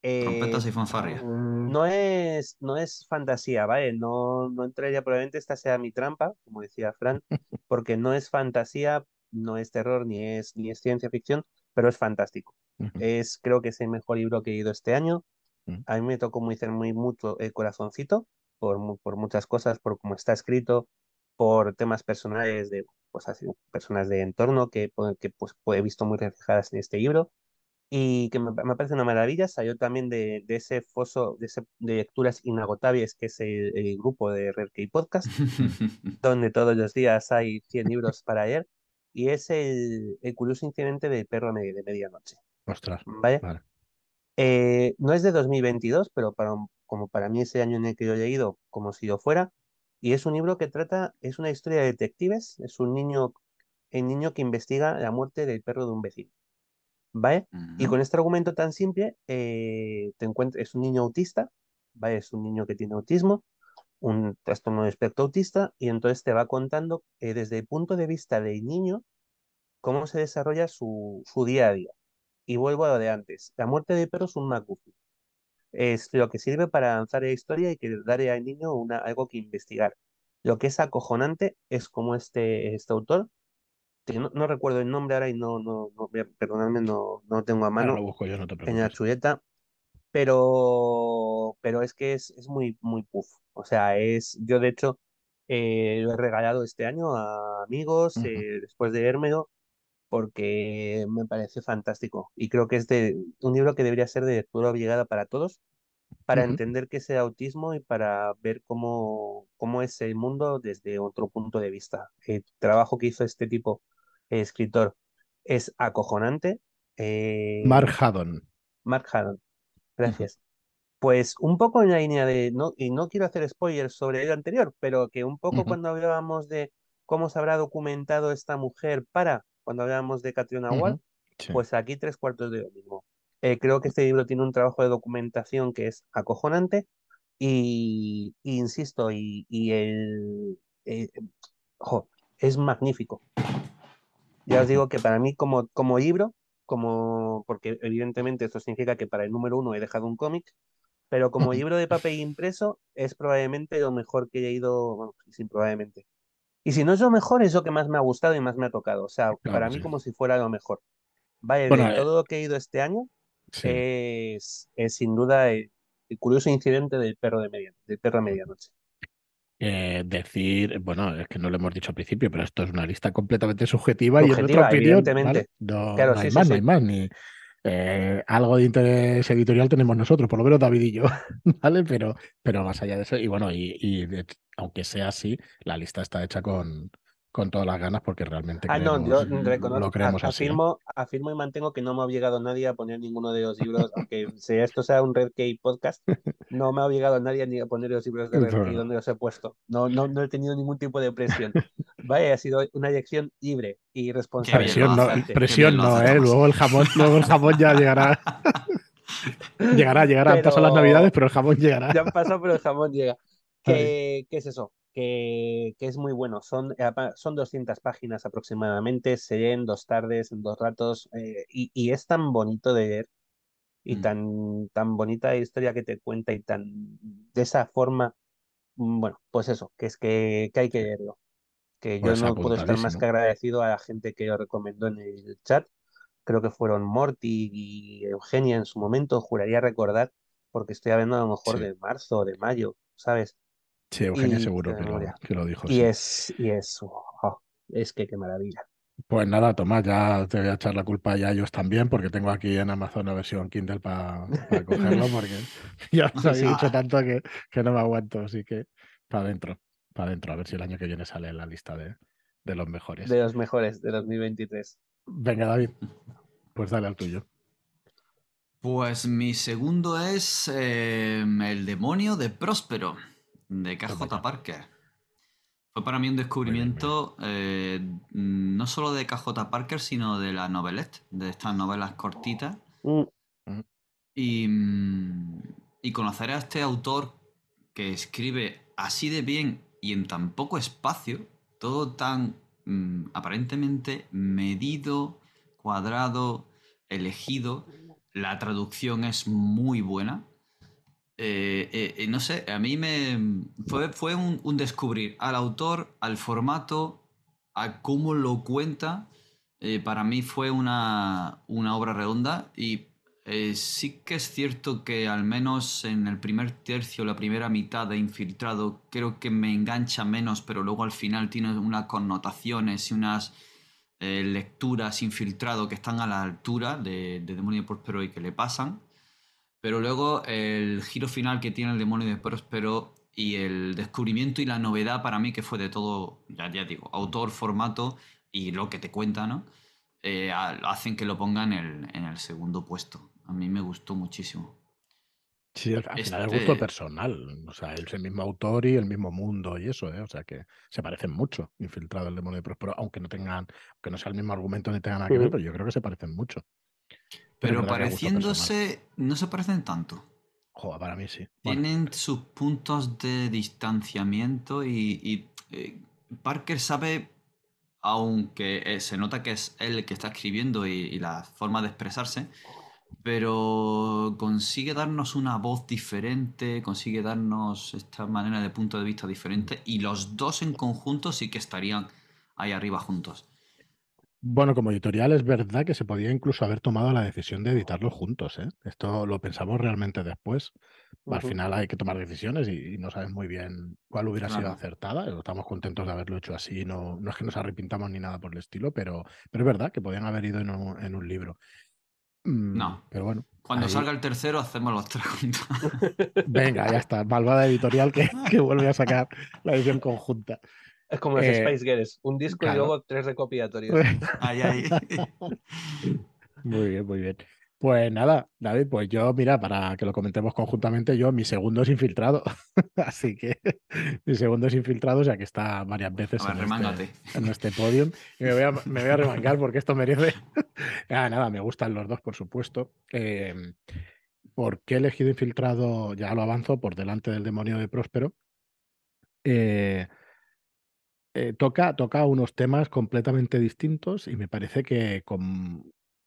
Eh, Trompetas y fanfarria. no es, no es fantasía, ¿vale? No, no entraría, probablemente esta sea mi trampa, como decía Fran, porque no es fantasía, no es terror, ni es, ni es ciencia ficción, pero es fantástico. Es, creo que es el mejor libro que he leído este año. Mm. A mí me tocó muy, muy mucho el corazoncito, por, por muchas cosas, por cómo está escrito, por temas personales de pues, así, personas de entorno que, pu- que pues, he visto muy reflejadas en este libro y que me, me parece una maravilla. Salió también de, de ese foso de, ese- de lecturas inagotables que es el, el grupo de Red Key Podcast, donde todos los días hay 100 libros para leer, y es el, el curioso incidente del perro me- de medianoche. Ostras. ¿Vale? Vale. Eh, no es de 2022, pero para, un- como para mí ese año en el que yo he leído, como si yo fuera, y es un libro que trata, es una historia de detectives, es un niño, el niño que investiga la muerte del perro de un vecino, ¿vale? Y con este argumento tan simple, eh, te encuentras, es un niño autista, ¿vale? Es un niño que tiene autismo, un trastorno de espectro autista, y entonces te va contando eh, desde el punto de vista del niño cómo se desarrolla su, su día a día. Y vuelvo a lo de antes. La muerte del perro es un MacGuffin. Es lo que sirve para avanzar la historia y que darle al niño una, algo que investigar. Lo que es acojonante es como este, este autor, que no, no recuerdo el nombre ahora y no, no, no perdonadme, no, no tengo a mano lo busco yo, no te en la chuleta, pero, pero es que es, es muy, muy puff. O sea, es, yo de hecho eh, lo he regalado este año a amigos eh, después de leérmelo porque me parece fantástico y creo que es de un libro que debería ser de lectura obligada para todos, para entender qué es el autismo y para ver cómo, cómo es el mundo desde otro punto de vista. El trabajo que hizo este tipo, el escritor, es acojonante. Eh, Mark Haddon. Mark Haddon, gracias. Pues un poco en la línea de, no, y no quiero hacer spoilers sobre el anterior, pero que un poco cuando hablábamos de cómo se habrá documentado esta mujer para, cuando hablábamos de Catriona Ujú. Sí. pues aquí tres cuartos de lo mismo. Eh, creo que este libro tiene un trabajo de documentación que es acojonante y, y insisto, y, y el, eh, jo, es magnífico. Ya os digo que para mí como, como libro, como, porque evidentemente esto significa que para el número uno he dejado un cómic, pero como libro de papel impreso es probablemente lo mejor que he leído, bueno, sin probablemente. Y si no es lo mejor, es lo que más me ha gustado y más me ha tocado. O sea, Claro para mí sí. como si fuera lo mejor. Vale, Bueno, de eh, todo lo que he ido este año, sí. es, es sin duda el, el curioso incidente del perro de media, del perro a medianoche. Eh, decir, bueno, es que no lo hemos dicho al principio, pero esto es una lista completamente subjetiva y nuestra Subjetiva, opinión, evidentemente. ¿vale? No, Claro, no hay sí, no hay más, ni eh, algo de interés editorial tenemos nosotros, por lo menos David y yo, ¿vale? Pero, pero más allá de eso, y bueno, y, aunque sea así, la lista está hecha con, con todas las ganas porque realmente Ah, no, yo lo creemos a- así. ¿eh? afirmo, afirmo y mantengo que no me ha obligado nadie a poner ninguno de los libros, aunque sea esto sea un Red Key podcast, no me ha obligado nadie ni a poner los libros de Red Key donde los he puesto. No, no, no he tenido ningún tipo de presión. Vaya, ha sido una elección libre y responsable. Presión no, presión no, ¿eh? Luego el jamón, luego el jamón ya llegará. Llegará, llegará. Han pasado las Pero- navidades, pero el jamón llegará. Ya han pasado, pero el jamón llega. Ay. ¿Qué, qué es eso? Que, que es muy bueno. Son, eh, son 200 páginas aproximadamente, se lee en dos tardes, en dos ratos, eh, y, y es tan bonito de leer y Mm. tan, tan bonita la historia que te cuenta y tan de esa forma, mm, bueno, pues eso, que es que, que hay que leerlo. Que yo Pues no puedo estar más que agradecido a la gente que lo recomendó en el chat. Creo que fueron Morty y Eugenia en su momento, juraría recordar, porque estoy hablando a lo mejor Sí. de marzo o de mayo, ¿sabes? Sí, Eugenia Y seguro que lo, que lo dijo. Y sí. es, y es, oh, es que qué maravilla. Pues nada, Tomás, ya te voy a echar la culpa ya a ellos también, porque tengo aquí en Amazon la versión Kindle para cogerlo, porque ya os habéis dicho tanto que, que no me aguanto, así que para adentro, para adentro, a ver si el año que viene sale en la lista de, de los mejores. De los mejores, de 2023. Venga, David, pues dale al tuyo. Pues mi segundo es eh, El demonio de Próspero, de KJ Parker. Fue para mí un descubrimiento eh, no solo de KJ Parker, sino de la novelette, de estas novelas cortitas. Mm, Y, mm, y conocer a este autor que escribe así de bien y en tan poco espacio, todo tan mm, aparentemente medido, cuadrado, elegido. La traducción es muy buena. Eh, eh, eh, no sé, a mí me fue, fue un, descubrir al autor, al formato, a cómo lo cuenta. Eh, para mí fue una, una obra redonda y eh, sí que es cierto que al menos en el primer tercio, la primera mitad de Infiltrado, creo que me engancha menos, pero luego al final tiene unas connotaciones y unas lecturas Infiltrado que están a la altura de, de Demonio de Próspero y que le pasan. Pero luego el giro final que tiene el Demonio de Próspero y el descubrimiento y la novedad para mí que fue de todo, ya, ya digo, autor, formato y lo que te cuenta, ¿no? Eh, hacen que lo ponga en el, en el segundo puesto. A mí me gustó muchísimo. Sí, al, al final es Este- gusto personal. O sea, es el mismo autor y el mismo mundo y eso, ¿eh? O sea que se parecen mucho, Infiltrado el demonio de Próspero, aunque no tengan, aunque no sea el mismo argumento ni tengan nada que ver, pero yo creo que se parecen mucho. Pero pareciéndose, no se parecen tanto. Joder, para mí sí. Bueno, Tienen sus puntos de distanciamiento y, y, eh, Parker sabe, aunque eh, se nota que es él el que está escribiendo y, y la forma de expresarse, pero consigue darnos una voz diferente, consigue darnos esta manera de punto de vista diferente y los dos en conjunto sí que estarían ahí arriba juntos. Bueno, como editorial es verdad que se podía incluso haber tomado la decisión de editarlos juntos, ¿eh? Esto lo pensamos realmente después. Al final hay que tomar decisiones y, y no sabes muy bien cuál hubiera sido acertada. Estamos contentos de haberlo hecho así. No, no es que nos arrepintamos ni nada por el estilo, pero, pero es verdad que podían haber ido en un, en un libro. Mm, No. Pero bueno. Cuando ahí- salga el tercero hacemos los tres juntos. Venga, ya está. Malvada editorial que, que vuelve a sacar la edición conjunta. Es como los Eh, Spice Girls, un disco claro. y luego tres recopilatorios. Ahí, ahí. Muy bien, muy bien. Pues nada, David, pues yo, mira, para que lo comentemos conjuntamente, yo, mi segundo es infiltrado. Así que mi segundo es infiltrado, o sea que está varias veces A ver, en, este, en este podium. Y me voy a, me voy a remangar porque esto merece. Ah, nada, me gustan los dos, por supuesto. Eh, ¿Por qué he elegido infiltrado? Ya lo avanzo por delante del demonio de Próspero. Eh, eh, toca, toca unos temas completamente distintos y me parece que,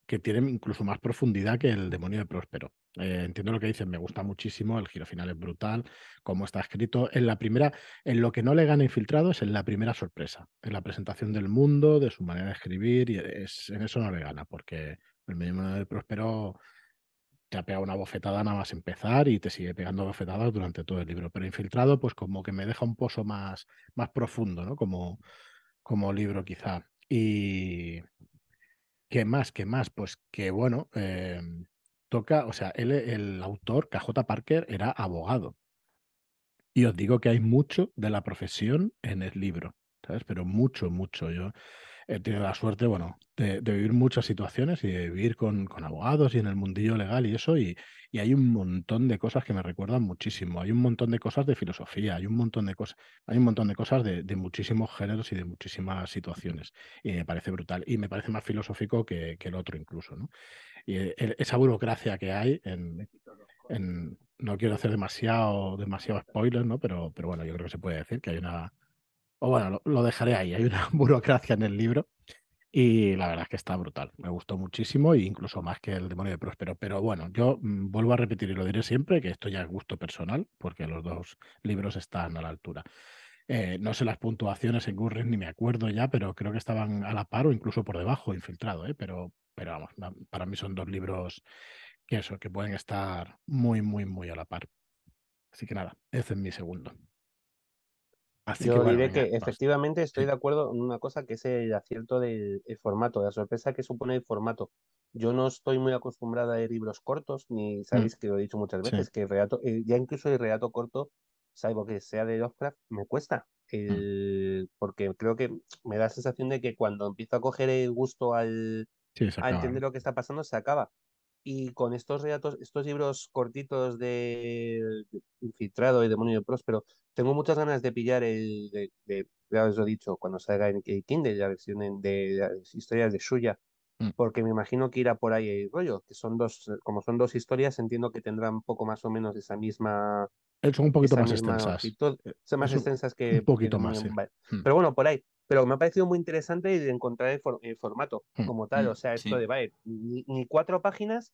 que tienen incluso más profundidad que el demonio de Próspero. Eh, entiendo lo que dicen, me gusta muchísimo, el giro final es brutal, cómo está escrito. En la primera, en lo que no le gana infiltrado es en la primera sorpresa, en la presentación del mundo, de su manera de escribir, y es, en eso no le gana, porque el demonio de Próspero te ha pegado una bofetada nada más empezar y te sigue pegando bofetadas durante todo el libro. Pero infiltrado, pues como que me deja un pozo más, más profundo, ¿no? Como, como libro quizá. Y ¿qué más? ¿Qué más? Pues que bueno, eh, toca, o sea, él, el autor, KJ Parker, era abogado. Y os digo que hay mucho de la profesión en el libro, ¿sabes? Pero mucho, mucho. Yo he tenido la suerte, bueno, de, de vivir muchas situaciones y de vivir con, con abogados y en el mundillo legal y eso, y, y hay un montón de cosas que me recuerdan muchísimo. Hay un montón de cosas de filosofía, hay un montón de cosas, hay un montón de cosas de, de muchísimos géneros y de muchísimas situaciones. Y me parece brutal. Y me parece más filosófico que, que el otro incluso, ¿no? Y esa burocracia que hay en, en- no quiero hacer demasiado, demasiado spoiler, ¿no? Pero, pero bueno, yo creo que se puede decir que hay una, o bueno, lo, dejaré ahí, hay una burocracia en el libro y la verdad es que está brutal, me gustó muchísimo e incluso más que el demonio de Próspero, pero bueno, yo mm, vuelvo a repetir y lo diré siempre, que esto ya es gusto personal, porque los dos libros están a la altura. Eh, no sé las puntuaciones en Gurren ni me acuerdo ya, pero creo que estaban a la par o incluso por debajo, infiltrado, ¿eh? pero, pero vamos, para mí son dos libros que eso, que pueden estar muy, muy, muy a la par. Así que nada, ese es mi segundo. Así que Yo bueno, diré venga, que efectivamente estoy de acuerdo en una cosa que es el acierto del el formato, la sorpresa que supone el formato. Yo no estoy muy acostumbrada a leer libros cortos, ni sabéis que lo he dicho muchas Sí. veces, que el relato, eh, ya incluso el relato corto, salvo que sea de Lovecraft, me cuesta. El, porque creo que me da la sensación de que cuando empiezo a coger el gusto al, Sí, a entender lo que está pasando, se acaba. Y con estos relatos, estos libros cortitos de de Infiltrado y Demonio Próspero, tengo muchas ganas de pillar el, de, de- ya os lo he dicho, cuando salga en Kindle, la versión en- de, las historias de Shuya, Mm. porque me imagino que irá por ahí el rollo, que son dos, como son dos historias, entiendo que tendrán un poco más o menos esa misma, Eh, Son un poquito más extensas. Eh, son más es un- extensas Un que, que poquito más, Demonio- sí. vale. Mm, Pero bueno, por ahí. Pero me ha parecido muy interesante el encontrar el, for- el formato Mm. como tal. Mm, O sea, esto sí. de, vale, ni, ni cuatro páginas,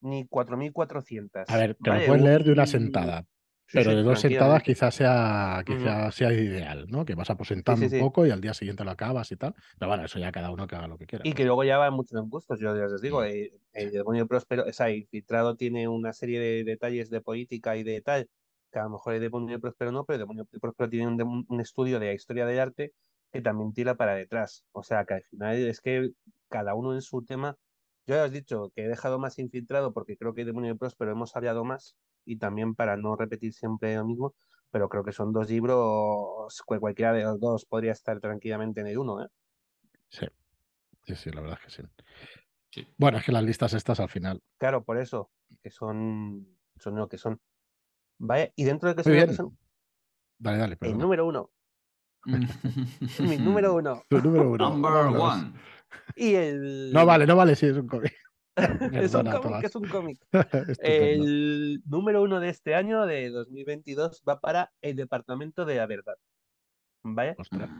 ni 4.400. A ver, te lo Vale, puedes leer de una un- sentada, Sí, pero sí, de dos sentadas quizás sea, quizás sea ideal, ¿no? Que vas aposentando sí, un poco y al día siguiente lo acabas y tal. Pero bueno, eso ya cada uno que haga lo que quiera. Y pero- que luego ya va mucho en gustos. Yo ya os digo, Mm. el, el demonio próspero, o sea, infiltrado tiene una serie de detalles de política y de tal, que a lo mejor el demonio próspero no, pero el demonio próspero tiene un, un estudio de la historia del arte que también tira para detrás. O sea, que al final es que cada uno en su tema. Yo ya os he dicho que he dejado más infiltrado porque creo que el demonio próspero hemos hablado más y también para no repetir siempre lo mismo, pero creo que son dos libros que cualquiera de los dos podría estar tranquilamente en el uno, ¿eh? Sí, sí, sí, la verdad es que sí. Sí. Bueno, es que las listas estas al final. Claro, por eso, que son, son lo que son. ¿Vale? Y dentro de que son lo que bien. son, Dale, dale, el perdona. número uno, mi número uno. Tu número uno. Number one. Y el. No vale, no vale si es un cómic. es un cómic, es un cómic. El número uno de este año, de 2022, va para el Departamento de la Verdad. ¿Vale? Ostras.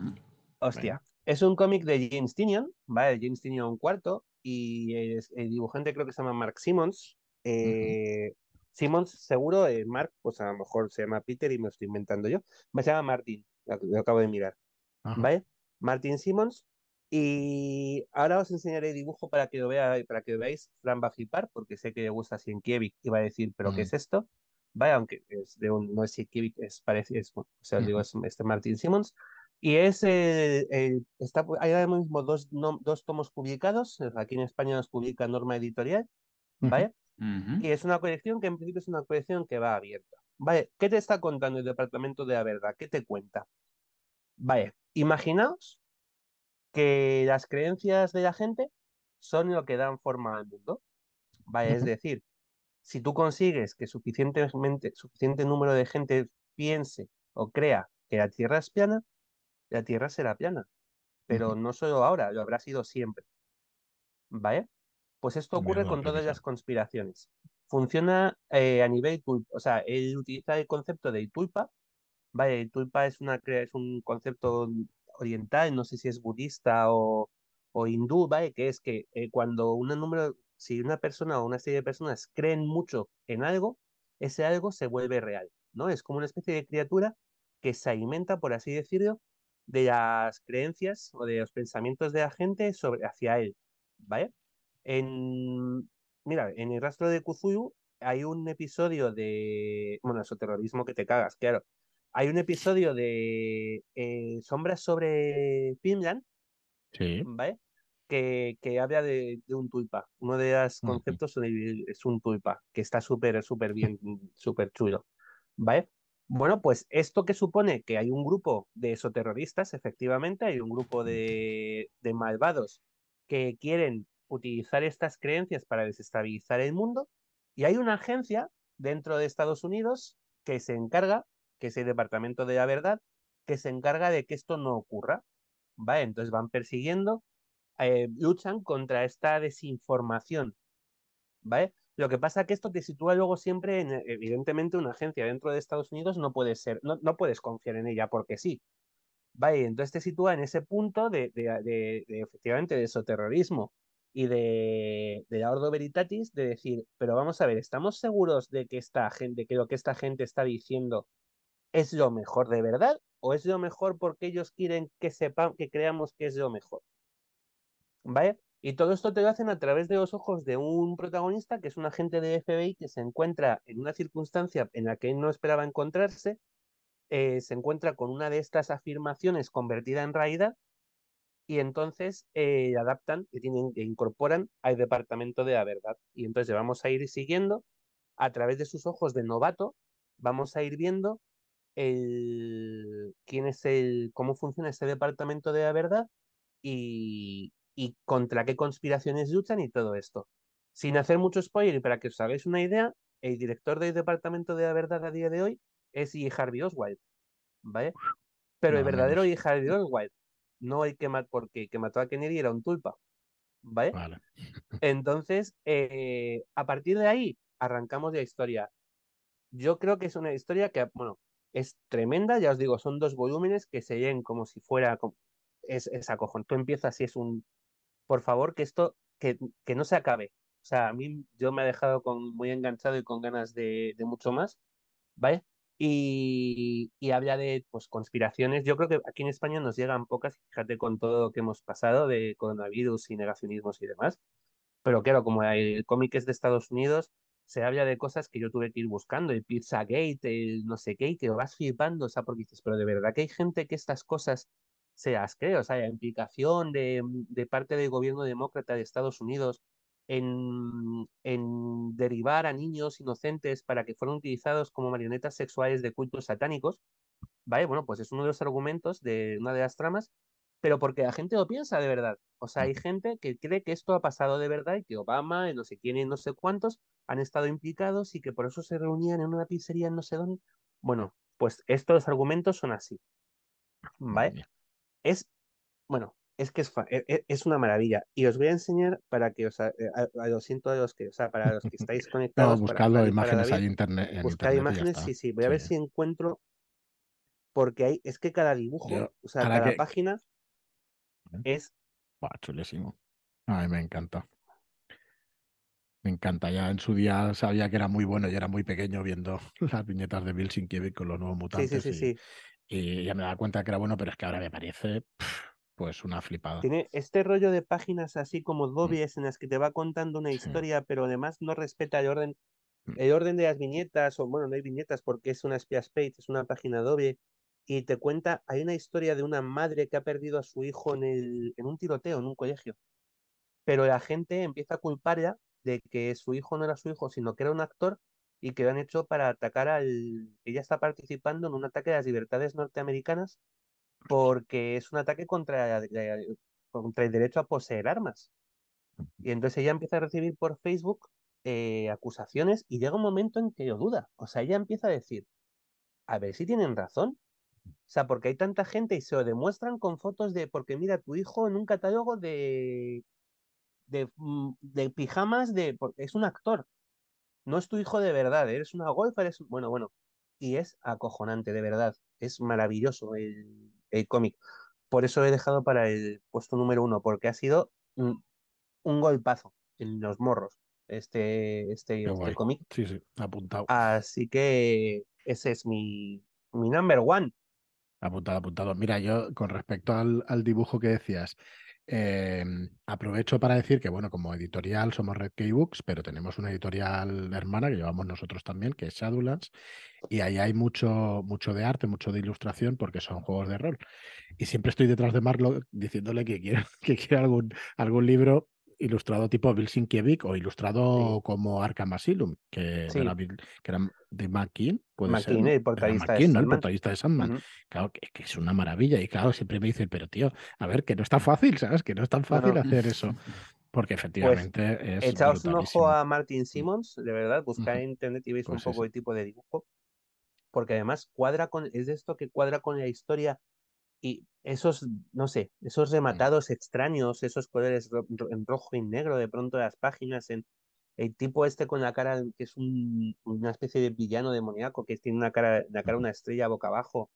Hostia. Es un cómic de James Tynion, ¿vale? James Tynion cuarto, y el dibujante creo que se llama Mark Simmons. Eh, Simmons, seguro, eh, Mark, pues a lo mejor se llama Peter y me lo estoy inventando yo. Me se llama Martin, lo, lo acabo de mirar, Ajá. ¿vale? Martin Simmons. Y ahora os enseñaré el dibujo para que lo vea, para que lo veáis. Fran va a flipar, porque sé que le gusta Sienkiewicz y va a decir, ¿pero qué Mm. es esto? Vale, aunque es de un, no es Sienkiewicz, es parecido, es, o sea, os digo, es este Martin Simmons. Y es el, el- está, hay ahora mismo dos, no- dos tomos publicados. Aquí en España nos publica Norma Editorial. ¿vale? Ujú. Y es una colección que en principio es una colección que va abierta. Vale, ¿qué te está contando el Departamento de la Verdad? ¿Qué te cuenta? Vale, imaginaos que las creencias de la gente son lo que dan forma al mundo. Vale, es decir, si tú consigues que suficientemente, suficiente número de gente piense o crea que la Tierra es plana, la Tierra será plana. Pero no solo ahora, lo habrá sido siempre. ¿Vale? Pues esto ocurre con todas las conspiraciones. Funciona eh, a nivel tulpa, o sea, él utiliza el concepto de tulpa. Vale, tulpa es, una, es un concepto oriental, no sé si es budista o, o hindú, ¿vale? Que es que eh, cuando un número, si una persona o una serie de personas creen mucho en algo, ese algo se vuelve real, ¿no? Es como una especie de criatura que se alimenta, por así decirlo, de las creencias o de los pensamientos de la gente sobre, hacia él, ¿vale? En, mira, en el rastro de Cthulhu hay un episodio de, bueno, eso terrorismo que te cagas, claro. Hay un episodio de eh, Sombras sobre Finland, Sí. ¿vale? Que, que habla de, de un tulpa. Uno de los conceptos es un tulpa, que está súper, súper bien, súper chulo, ¿vale? Bueno, pues esto que supone que hay un grupo de esoterroristas, efectivamente, hay un grupo de, de malvados que quieren utilizar estas creencias para desestabilizar el mundo, y hay una agencia dentro de Estados Unidos que se encarga, que es el Departamento de la Verdad, que se encarga de que esto no ocurra, ¿vale? Entonces van persiguiendo, eh, luchan contra esta desinformación, ¿vale? Lo que pasa es que esto te sitúa luego siempre en, evidentemente, una agencia dentro de Estados Unidos no puede ser, no, no puedes confiar en ella porque sí, ¿vale? Entonces te sitúa en ese punto de, de, de, de efectivamente, de y de, de la Ordo Veritatis, de decir, pero vamos a ver, ¿estamos seguros de que esta gente, que lo que esta gente está diciendo es lo mejor de verdad? ¿O es lo mejor porque ellos quieren que sepan, que creamos que es lo mejor? ¿Vale? Y todo esto te lo hacen a través de los ojos de un protagonista que es un agente de FBI que se encuentra en una circunstancia en la que él no esperaba encontrarse, eh, se encuentra con una de estas afirmaciones convertida en realidad y entonces eh, adaptan y tienen, e incorporan al departamento de la verdad. Y entonces vamos a ir siguiendo a través de sus ojos de novato, vamos a ir viendo el, quién es el, cómo funciona ese departamento de la verdad y, y contra qué conspiraciones luchan y todo esto. Sin hacer mucho spoiler y para que os hagáis una idea, el director del departamento de la verdad a día de hoy es E. Harvey Oswald, ¿vale? Pero el verdadero menos. E. Harvey Oswald, no el que, ma- porque el que mató a Kennedy era un tulpa, ¿vale? Vale. Entonces, eh, a partir de ahí, arrancamos la historia. Yo creo que es una historia que, bueno, es tremenda, ya os digo, son dos volúmenes que se leen como si fuera, como- es, es acojón. Tú empiezas y es un, por favor, que esto, que, que no se acabe. O sea, a mí yo me ha dejado con, muy enganchado y con ganas de, de mucho más, ¿vale? Y, y habla de pues, conspiraciones. Yo creo que aquí en España nos llegan pocas, fíjate con todo lo que hemos pasado de coronavirus y negacionismos y demás. Pero claro, como el cómic es de Estados Unidos, se habla de cosas que yo tuve que ir buscando, el Pizzagate, el no sé qué, y que vas flipando, o sea, porque dices, pero de verdad que hay gente que estas cosas se las cree, o sea, implicación de, de parte del gobierno demócrata de Estados Unidos en, en derivar a niños inocentes para que fueran utilizados como marionetas sexuales de cultos satánicos, ¿vale? Bueno, pues es uno de los argumentos de una de las tramas, pero porque la gente lo piensa de verdad. O sea, hay gente que cree que esto ha pasado de verdad y que Obama, y no sé quién y no sé cuántos han estado implicados y que por eso se reunían en una pizzería en no sé dónde. Bueno, pues estos argumentos son así, ¿vale? Es, bueno, es que es, e- e- es una maravilla. Y os voy a enseñar para que os, a, a- a- lo siento a los que, o sea, para los que estáis No, conectados, para y para imágenes ahí David, internet, en buscar internet imágenes, sí, sí, voy a ver Sí. si encuentro, porque hay, es que cada dibujo, o sea, cada que... página es Buah, chulísimo. A mí me encanta. Me encanta. Ya en su día sabía que era muy bueno y era muy pequeño viendo las viñetas de Bill Sienkiewicz con los nuevos Sí, sí, mutantes sí, y, sí. y ya me daba cuenta que era bueno, pero es que ahora me parece pff, pues una flipada. Tiene este rollo de páginas así como Mm, dobles en las que te va contando una sí. historia, pero además no respeta el orden, Mm, el orden de las viñetas, o bueno, no hay viñetas porque es una splash page, es una página doble, y te cuenta, hay una historia de una madre que ha perdido a su hijo en el, en un tiroteo, en un colegio, pero la gente empieza a culparla de que su hijo no era su hijo, sino que era un actor y que lo han hecho para atacar al... Ella está participando en un ataque a las libertades norteamericanas porque es un ataque contra, la- contra el derecho a poseer armas. Y entonces ella empieza a recibir por Facebook eh, acusaciones y llega un momento en que lo duda. O sea, ella empieza a decir, a ver si tienen razón. O sea, porque hay tanta gente y se lo demuestran con fotos de, porque mira, tu hijo en un catálogo de, de, mm, de pijamas de, es un actor, no es tu hijo de verdad, eres una golfa, eres, bueno, bueno, y es acojonante, de verdad, es maravilloso el, el cómic. Por eso lo he dejado para el puesto número uno, porque ha sido un, un golpazo en los morros este, este, este cómic. Sí, sí, apuntado. Así que ese es mi, mi number one. Apuntado, apuntado. Mira, yo con respecto al, al dibujo que decías, eh, aprovecho para decir que, bueno, como editorial somos Red Key Books, pero tenemos una editorial hermana que llevamos nosotros también, que es Shadowlands, y ahí hay mucho, mucho de arte, mucho de ilustración, porque son juegos de rol. Y siempre estoy detrás de Marlock diciéndole que quiere, que algún, algún libro ilustrado tipo Bill o ilustrado Sí, como Arkham Asylum, que, era sí. Bill- que era de McKean, puede ser, el portadista de McKean, ¿no? El Sandman. de. Claro, que, que es una maravilla. Y claro, siempre me dicen, pero tío, a ver, que no es tan fácil, ¿sabes? Que no es tan fácil hacer eso. Porque Pues efectivamente es echaos un ojo a Martin Mm, Simmons, de verdad, buscad en internet y veis un Pues poco el tipo de dibujo, porque además cuadra con, es de esto que cuadra con la historia y esos, no sé, esos rematados extraños, esos colores ro- en rojo y negro de pronto las páginas, en el tipo este con la cara que es un- una especie de villano demoníaco que tiene una cara, la cara una estrella boca abajo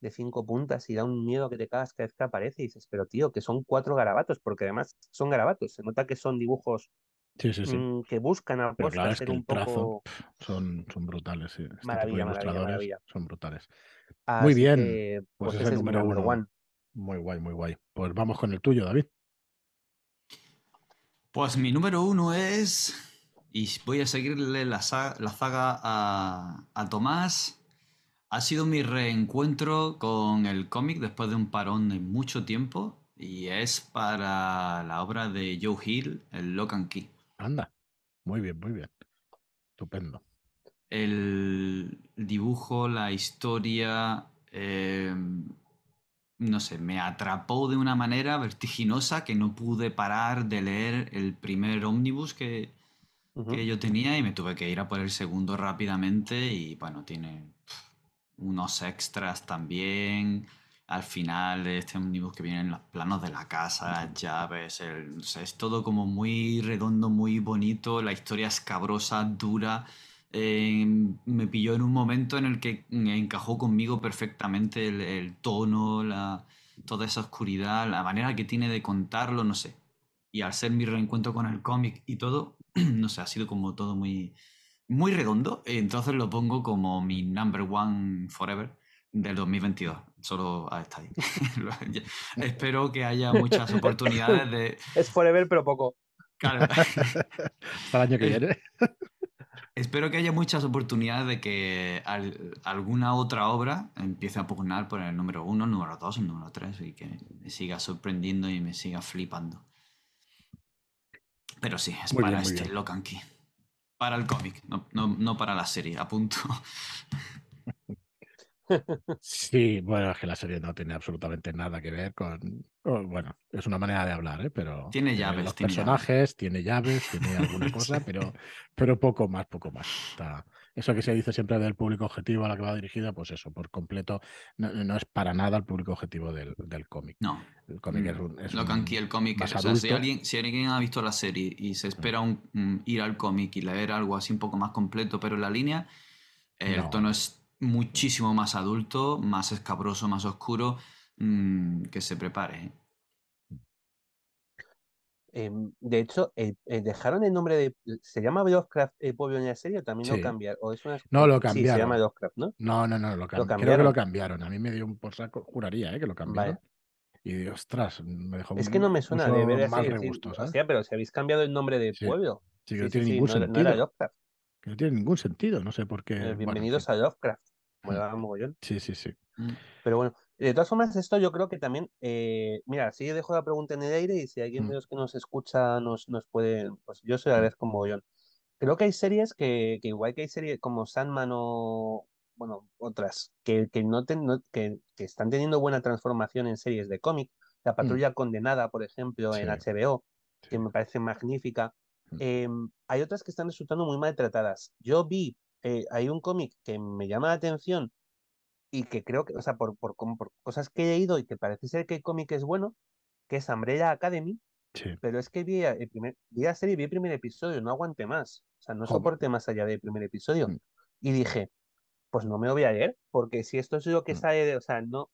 de cinco puntas y da un miedo que te cagas cada vez que aparece y dices, pero tío, que son cuatro garabatos, porque además son garabatos, se nota que son dibujos Sí, sí, sí. mm, que buscan a claro, es que un el trazo poco son, son brutales, sí. Este maravilla, maravilla, maravilla. son brutales. Muy bien, que, pues pues ese es mi número uno. one. Muy guay, muy guay. Pues vamos con el tuyo, David. Pues mi número uno es. Y voy a seguirle la saga, la saga a, a Tomás. Ha sido mi reencuentro con el cómic después de un parón de mucho tiempo. Y es para la obra de Joe Hill, el Lock and Key. Anda. Muy bien, muy bien. Estupendo. El dibujo, la historia, eh, no sé, me atrapó de una manera vertiginosa que no pude parar de leer el primer ómnibus que, que yo tenía y me tuve que ir a por el segundo rápidamente y bueno, tiene unos extras también. Al final este ómnibus que viene en los planos de la casa, las llaves, el- o sea, es todo como muy redondo, muy bonito, la historia escabrosa, dura. Eh, me pilló en un momento en el que encajó conmigo perfectamente el, el tono, la, toda esa oscuridad, la manera que tiene de contarlo, no sé. Y al ser mi reencuentro con el cómic y todo, no sé, ha sido como todo muy, muy redondo. Entonces lo pongo como mi number one forever del 2022. Solo hasta ahí. Ya- Espero que haya muchas oportunidades de... Es forever, pero poco. Claro, Hasta el año que viene. Espero que haya muchas oportunidades de que al- alguna otra obra empiece a pugnar por el número uno, el número dos, el número tres y que me siga sorprendiendo y me siga flipando. Pero sí, es Muy para bien, este and Key. Para el cómic, no, no, no para la serie, a punto. Sí, bueno, es que la serie no tiene absolutamente nada que ver con. bueno, es una manera de hablar, ¿eh? Pero. Tiene llaves, los tiene personajes, tiene llaves, tiene alguna cosa, pero, pero poco más, poco más. Está- Eso que se dice siempre del público objetivo a la que va dirigida, pues eso, por completo, no, no es para nada el público objetivo del, del cómic. No. El cómic es Mm, un. es and un- Key, el cómic, más o sea, si alguien, si alguien ha visto la serie y se espera un- mm, ir al cómic y leer algo así un poco más completo, pero en la línea, el No. tono es muchísimo más adulto, más escabroso, más oscuro, mm, que se prepare. ¿eh? Em, de hecho, eh, eh, dejaron el nombre de. ¿Se llama Lovecraft el pueblo en la serie o también lo cambiaron? ¿O es una... No, lo Sí, se cambiaron. llama Lovecraft, ¿no? No, no, no, lo cam- creo que cambiaron. lo cambiaron. A mí me dio un por saco, juraría, ¿eh? que lo cambiaron. Vaya. Y ostras, me dejó Es que no me suena de ver ¿sabes? hostia, pero si habéis cambiado el nombre de Sí. pueblo. Sí, que Sí, no sí, tiene sí, ningún no, era- no sentido. era Lovecraft. Que no tiene ningún sentido, no sé por qué. Eh, bueno, en bienvenidos fin. a Lovecraft. Mm. Molaba mogollón. Sí, sí, sí. Mm. Pero bueno, de todas formas, esto yo creo que también, eh, mira, sí dejo la pregunta en el aire y si alguien Mm. de los que nos escucha nos, nos puede, pues yo se lo Mm. agradezco mogollón. Creo que hay series que, que igual que hay series como Sandman o, bueno, otras, que, que, no ten- no- que, que están teniendo buena transformación en series de cómic. La Patrulla Condenada, por ejemplo, en Mm. Sí. HBO, sí. que me parece magnífica. Em, hay otras que están resultando muy maltratadas. Yo vi, eh, hay un cómic que me llama la atención y que creo que, o sea, por, por, cosas que he leído y que parece ser que el cómic es bueno, que es Umbrella Academy, Sí. pero es que vi el primer, vi la serie, vi el primer episodio, no aguanté más. O sea, no soporté más allá del primer episodio. Mm. Y dije, pues no me lo voy a leer, porque si esto es lo que Mm. sale de, o sea, no.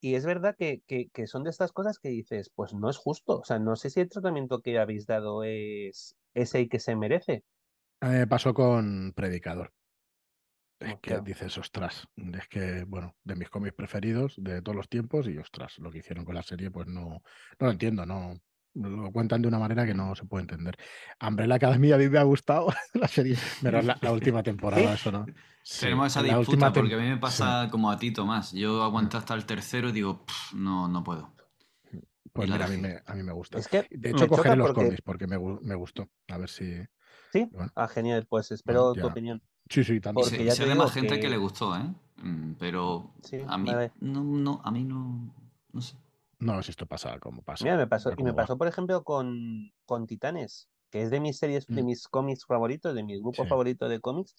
Y es verdad que, que, que son de estas cosas que dices, pues no es justo. O sea, no sé si el tratamiento que habéis dado es, es el que se merece. Pasó con Predicador. Es que Hostia. dices, ostras, es que, bueno, de mis cómics preferidos de todos los tiempos y, ostras, lo que hicieron con la serie, pues no, no lo entiendo, no. Lo cuentan de una manera que no se puede entender. Umbrella Academy a mí me ha gustado la serie, pero la, la última temporada, eso no. Sí, Tenemos esa disputa porque a mí me sí. pasa como a ti, Tomás. Yo aguanté hasta el tercero y digo, "Pff, no, no puedo. Pues mira, a mí, me, a mí me gusta. Es que De me hecho, cogeré los porque- cómics porque me, gu- me gustó. A ver si. Sí, Bueno. ah, genial, pues espero Bueno, tu opinión. Sí, sí. Y Porque sé, ya sé más gente que... que- le gustó, ¿eh? Mm, Pero Sí, a mí vale. no, no, a mí no, no sé. No, si esto pasa como pasa. Mira, me pasó, y me va. pasó, por ejemplo, con, con Titanes, que es de mis series, de Mm. mis cómics favoritos, de mi grupo Sí. favorito de cómics,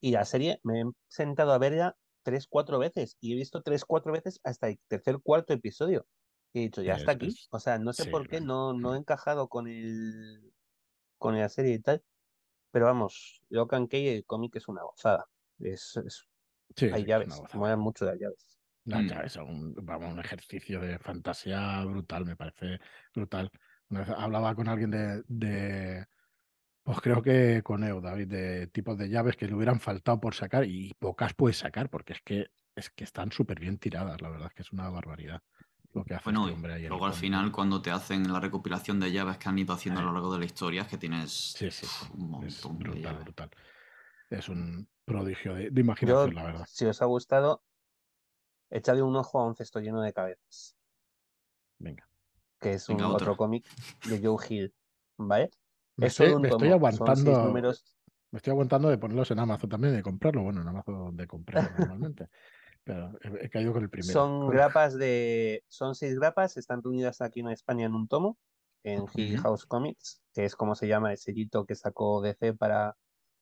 y la serie me he sentado a verla tres, cuatro veces, y he visto tres, cuatro veces hasta el tercer, cuarto episodio. He dicho, ya Es- está aquí. O sea, no sé sí, por qué no, no he encajado con el con la serie y tal. Pero vamos, Lock and Key, el cómic es una gozada. Es, es- Sí, hay sí, llaves, gozada. molan mucho las llaves. Las Mm. llaves son un, vamos, un ejercicio de fantasía brutal, me parece brutal. Hablaba con alguien de, de, pues creo que con Eo, David, de tipos de llaves que le hubieran faltado por sacar y pocas puedes sacar porque es que, es que están súper bien tiradas, la verdad es que es una barbaridad lo que hace Bueno, este hombre ahí luego al final cuando te hacen la recopilación de llaves que han ido haciendo a lo Eh. largo de la historia es que tienes Sí, sí, sí, un es montón de brutal, llaves. brutal. Es un prodigio de, de Yo, imaginación, la verdad. si os ha gustado, echadle un ojo a un cesto lleno de cabezas. Venga. que es un Venga, otro. otro cómic de Joe Hill, ¿vale? Me Es estoy, un me estoy tomo, son seis aguantando. números. Me estoy aguantando de ponerlos en Amazon también, de comprarlo. Bueno, en Amazon de comprar normalmente. Pero he, caído con el primero. Son grapas de. Son seis grapas, están reunidas aquí en España en un tomo, en Hill House Comics, que es como se llama el sellito que sacó DC para,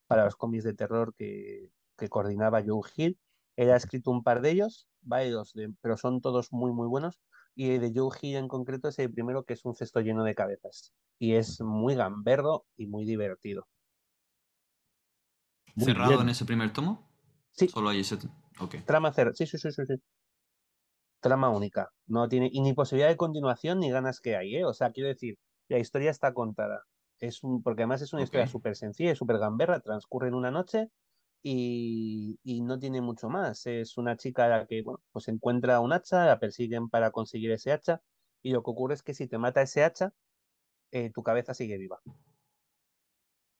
para los cómics de terror que, que coordinaba Joe Hill. Él ha escrito un par de ellos, varios, de, pero son todos muy, muy buenos. Y de Joe Hill en concreto es el primero que es un cesto lleno de cabezas. Y es muy gamberdo y muy divertido. ¿Cerrado en ese primer tomo? Sí. Solo hay ese. Trama cero. Sí, sí, sí, sí, Trama única. No tiene y ni posibilidad de continuación ni ganas que hay, ¿eh? O sea, quiero decir, la historia está contada. Es un, porque además es una historia súper sencilla, súper gamberra, transcurre en una noche y, y, no tiene mucho más. Es una chica la que, bueno, pues encuentra un hacha, la persiguen para conseguir ese hacha y lo que ocurre es que si te mata ese hacha, eh, tu cabeza sigue viva.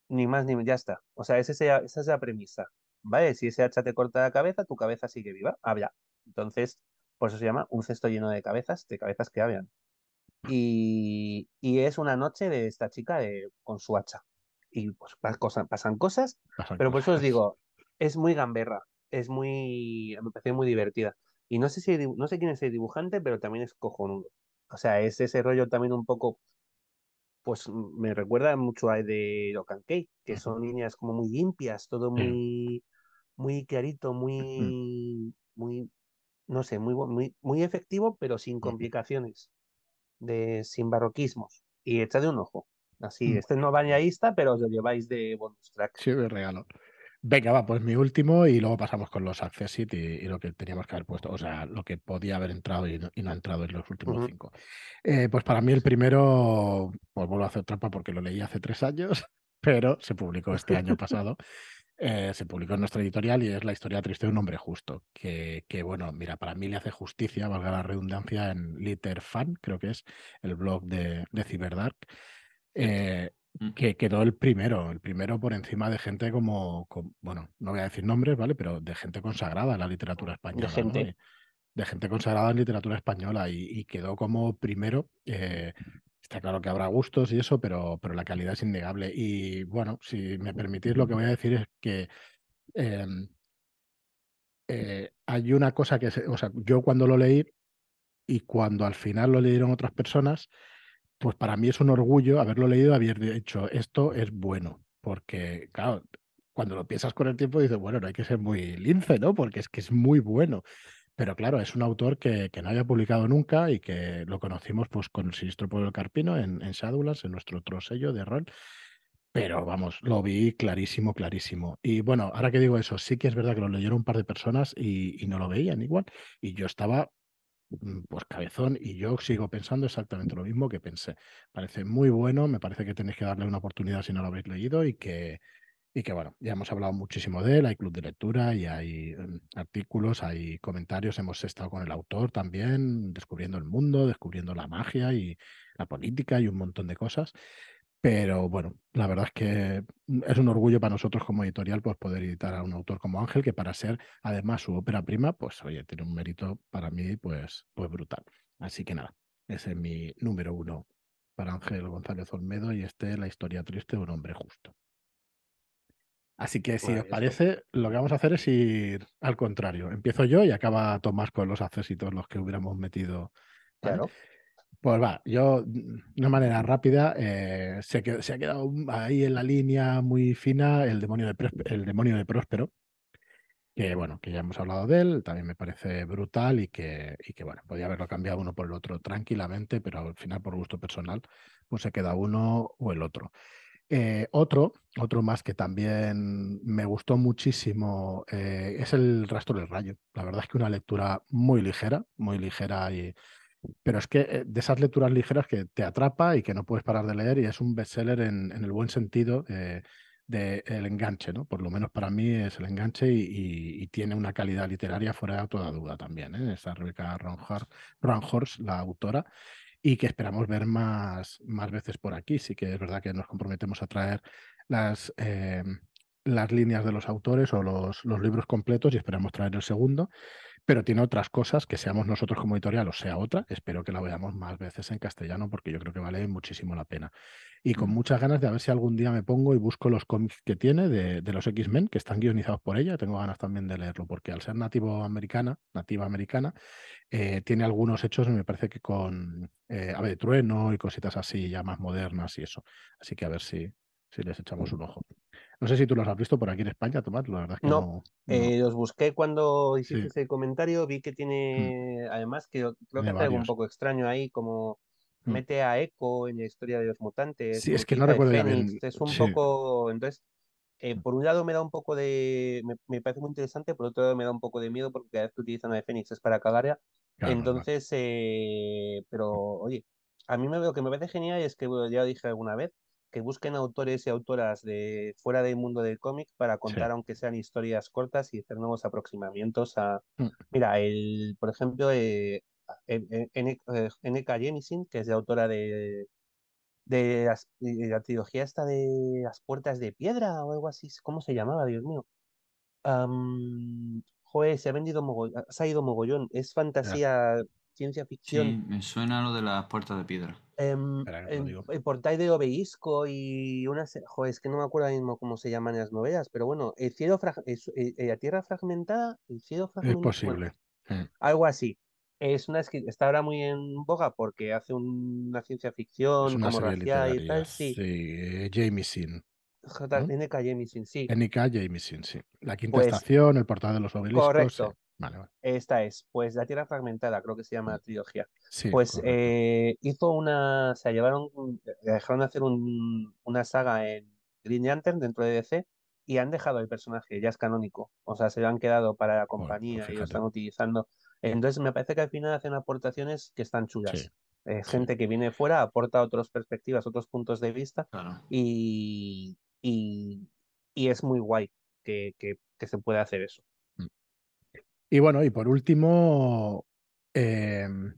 Ni más ni ya está. O sea, esa es la premisa. ¿Vale? Si ese hacha te corta la cabeza, tu cabeza sigue viva. Habla. Entonces, por eso se llama un cesto lleno de cabezas, de cabezas que hablan. Y, es una noche de esta chica con su hacha. Y pues pasan cosas, pero por eso os digo, es muy gamberra, es muy, me parece muy divertida. Y no sé si no sé quién es el dibujante, pero también es cojonudo. O sea, es ese rollo también un poco pues me recuerda mucho a de Cake, que son líneas como muy limpias, todo muy, muy clarito, muy, muy, no sé, muy, muy, muy efectivo, pero sin complicaciones, de, sin barroquismos. Y de un ojo. Así, este no bañaísta, pero os lo lleváis de bonus track. Sí, de regalo. Venga, va, pues mi último y luego pasamos con los Accessit y, y, lo que teníamos que haber puesto, o sea, lo que podía haber entrado y no, ha entrado en los últimos cinco. Eh, pues para mí el primero, pues vuelvo a hacer trampa porque lo leí hace tres años, pero se publicó este año pasado. Eh, se publicó en nuestra editorial y es la historia triste de un hombre justo, que, que, bueno, mira, para mí le hace justicia, valga la redundancia, en Liter Fan, creo que es el blog de, de Cyberdark. Eh, que quedó el primero, el primero por encima de gente como, bueno, no voy a decir nombres, ¿vale? Pero de gente consagrada en la literatura española. De gente. De gente consagrada en literatura española y, quedó como primero. Eh, está claro que habrá gustos y eso, pero, pero la calidad es innegable. Y bueno, si me permitís, lo que voy a decir es que em, eh, hay una cosa que, o sea, yo cuando lo leí y cuando al final lo leyeron otras personas, pues para mí es un orgullo haberlo leído y haber dicho, esto es bueno, porque, claro, cuando lo piensas con el tiempo dices, bueno, no hay que ser muy lince, ¿no? Porque es que es muy bueno. Pero claro, es un autor que, que no había publicado nunca y que lo conocimos pues con el Sinistro Pueblo Carpino en, en en nuestro otro sello de rol. Pero vamos, lo vi clarísimo, clarísimo. Y bueno, ahora que digo eso, sí que es verdad que lo leyeron un par de personas y, y no lo veían igual. Y yo estaba pues cabezón y yo sigo pensando exactamente lo mismo que pensé. Parece muy bueno, me parece que tenéis que darle una oportunidad si no lo habéis leído y que, y que bueno, ya hemos hablado muchísimo de él, hay club de lectura y hay mm, artículos, hay comentarios, hemos estado con el autor también, descubriendo el mundo, descubriendo la magia y la política y un montón de cosas. Pero bueno, la verdad es que mm, es un orgullo para nosotros como editorial pues, poder editar a un autor como Ángel, que para ser además su ópera prima, pues oye, tiene un mérito para mí pues, pues brutal. Así que nada, ese es mi número uno para Ángel González Olmedo y este la historia triste de un hombre justo. Así que si os pues parece, lo que vamos a hacer es ir al contrario. Empiezo yo y acaba Tomás con los accesitos, los que hubiéramos metido. Claro. Pues va, yo de una manera rápida, eh, se, ha quedado ahí en la línea muy fina el demonio de, el demonio de Próspero, que bueno, que ya hemos hablado de él, también me parece brutal y que, y que bueno, podía haberlo cambiado uno por el otro tranquilamente, pero al final por gusto personal, pues se queda uno o el otro. Eh, otro, otro más que también me gustó muchísimo eh, es el rastro del rayo. La verdad es que una lectura muy ligera, muy ligera y pero es que eh, de esas lecturas ligeras que te atrapa y que no puedes parar de leer y es un bestseller en, el buen sentido eh, del enganche, ¿no? Por lo menos para mí es el enganche y, tiene una calidad literaria fuera de toda duda también, ¿eh? Esa Rebecca Ronhorst, la autora, y que esperamos ver más, más veces por aquí. Sí que es verdad que nos comprometemos a traer las, las líneas de los autores o los, los libros completos y esperamos traer el segundo pero tiene otras cosas que seamos nosotros como editorial o sea otra. Espero que la veamos más veces en castellano porque yo creo que vale muchísimo la pena. Y con Mm. muchas ganas de a ver si algún día me pongo y busco los cómics que tiene de, de los X-Men, que están guionizados por ella. Tengo ganas también de leerlo porque al ser nativo americana, nativa americana, eh, tiene algunos hechos, me parece que con eh, Ave de Trueno y cositas así ya más modernas y eso. Así que a ver si, si les echamos un ojo. No sé si tú los has visto por aquí en España, Tomás, la verdad es que No, no. no. Eh, los busqué cuando hiciste Sí. ese comentario, vi que tiene, además que creo que hace algo un poco extraño ahí, como Mm. mete a Echo en la historia de los mutantes, Sí, es que no recuerdo bien. es un Sí. poco, entonces, eh, Mm. por un lado me da un poco de, me, me parece muy interesante, por otro lado me da un poco de miedo porque cada vez que utilizan a de Fénix es para cagar ya. Claro, entonces, eh, pero oye, a mí me, lo que me parece genial es que, bueno, ya lo dije alguna vez, que busquen autores y autoras de fuera del mundo del cómic para contar, aunque sean historias cortas y hacer nuevos aproximamientos a. Mm. Mira, el, por ejemplo, eh, en- en- eh, N.K. Jemisin, que es la autora de, de, las- de la trilogía esta de Las Puertas de Piedra o algo así, ¿cómo se llamaba? Dios mío. Joder, se ha vendido mogollón, se ha ido mogollón. Es fantasía, ciencia ficción. Sí, me suena lo de las puertas de piedra. Em, el portal de Obelisco y una joder, es que no me acuerdo ahora mismo cómo se llaman las novelas, pero bueno, el cielo frag- es- eh, eh, la tierra fragmentada, el cielo Es fragmentado, posible. Mm. algo así. Es una está ahora muy en boga porque hace un- una ciencia Es ficción una como racial y tal, sí. Sí, eh, Jameson. ¿no? N.K. Jemisin, sí. N.K. Jameson, sí. La quinta Pues estación, el portal de los obeliscos. sí. Correcto, Vale, vale. esta es, pues la tierra fragmentada, creo que se llama la trilogía. Sí, Pues eh, hizo una, o sea, llevaron, le dejaron hacer un- una saga en Green Lantern dentro de DC y han dejado el personaje, ya es canónico, o sea, se lo han quedado para la pues compañía y lo están utilizando. Entonces me parece que al final hacen aportaciones que están Sí, chulas. Eh, gente que viene fuera aporta otras perspectivas, otros puntos de vista Claro. y, y, y es muy guay que, que, que se pueda hacer eso. Y bueno, y por último, em,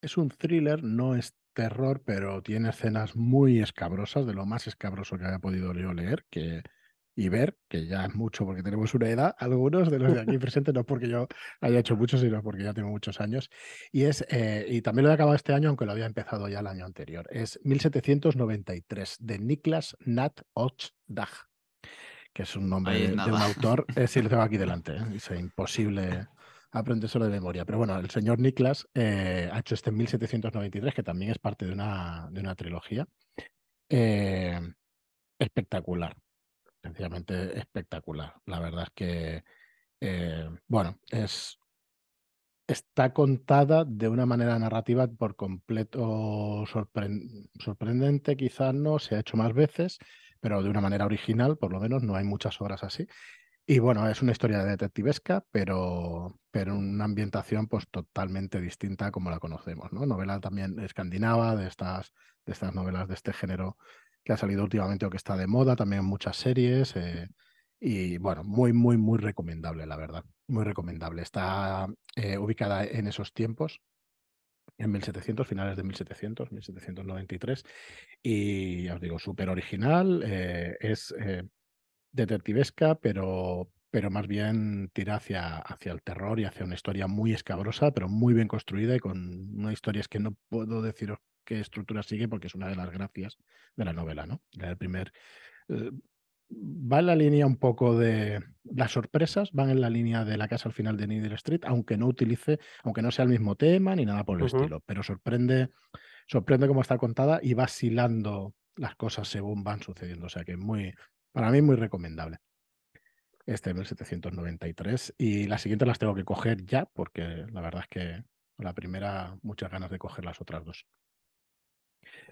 es un thriller, no es terror, pero tiene escenas muy escabrosas, de lo más escabroso que haya podido yo leer que, y ver, que ya es mucho porque tenemos una edad, algunos de los de aquí presentes, no porque yo haya hecho mucho, sino porque ya tengo muchos años. Y es, eh, y también lo he acabado este año, aunque lo había empezado ya el año anterior. Es 1793, de Niklas Nat Och Dag, que es un nombre de, es de un autor, eh, sí lo tengo aquí delante, ¿eh? es imposible aprendérselo de memoria. Pero bueno, el señor Niklas eh, ha hecho este en 1793, que también es parte de una, de una trilogía. Eh, espectacular, sencillamente espectacular. La verdad es que, eh, bueno, es, está contada de una manera narrativa por completo sorpren- sorprendente, quizás no, se ha hecho más veces, pero de una manera original, por lo menos, no hay muchas obras así. Y bueno, es una historia detectivesca, pero, pero una ambientación pues totalmente distinta como la conocemos, ¿no? Novela también escandinava, de estas, de estas novelas de este género que ha salido últimamente o que está de moda, también muchas series. eh, y bueno, muy, muy, muy recomendable, la verdad. Muy recomendable. Está eh, ubicada en esos tiempos, en 1700, finales de 1700, 1793. Y ya os digo, súper original. eh, es eh, detectivesca, pero, pero más bien tira hacia, hacia el terror y hacia una historia muy escabrosa, pero muy bien construida y con una historia es que no puedo deciros qué estructura sigue porque es una de las gracias de la novela, ¿no? El primer. eh, va en la línea un poco de las sorpresas, van en la línea de la casa al final de Needle Street, aunque no utilice, aunque no sea el mismo tema ni nada por el estilo, pero sorprende, sorprende cómo está contada y va hilando las cosas según van sucediendo. O sea que muy, para mí muy recomendable. Este 1793. Y las siguientes las tengo que coger ya, porque la verdad es que la primera, muchas ganas de coger las otras dos.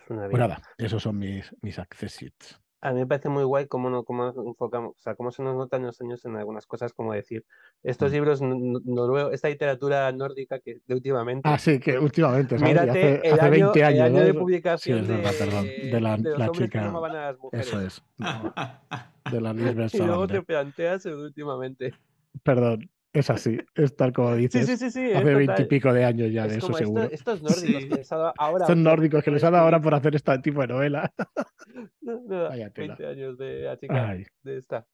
Pues nada, esos son mis, mis accessits. A mí me parece muy guay cómo, no, cómo enfocamos, o sea, cómo se nos notan los años en algunas cosas, como decir, estos Mm. libros noruegos, esta literatura nórdica que de últimamente, Ah, sí, que últimamente, ¿sabes? Mírate hace, el hace año, 20 el años, año ¿no? de Sí, publicación es verdad, perdón. De la, de los la hombres que chica. no amaban a las mujeres. Eso es. De la Y luego te planteas el últimamente. Perdón, es así, es tal como dices. sí, sí, sí, es Hace veintipico de años ya Es de eso esto- seguro. estos nórdicos Sí. que les ha dado ahora. Por- nórdicos que les ha dado ahora por hacer este tipo de novela. No, Vaya tela. 20 años de chica Ay, de esta.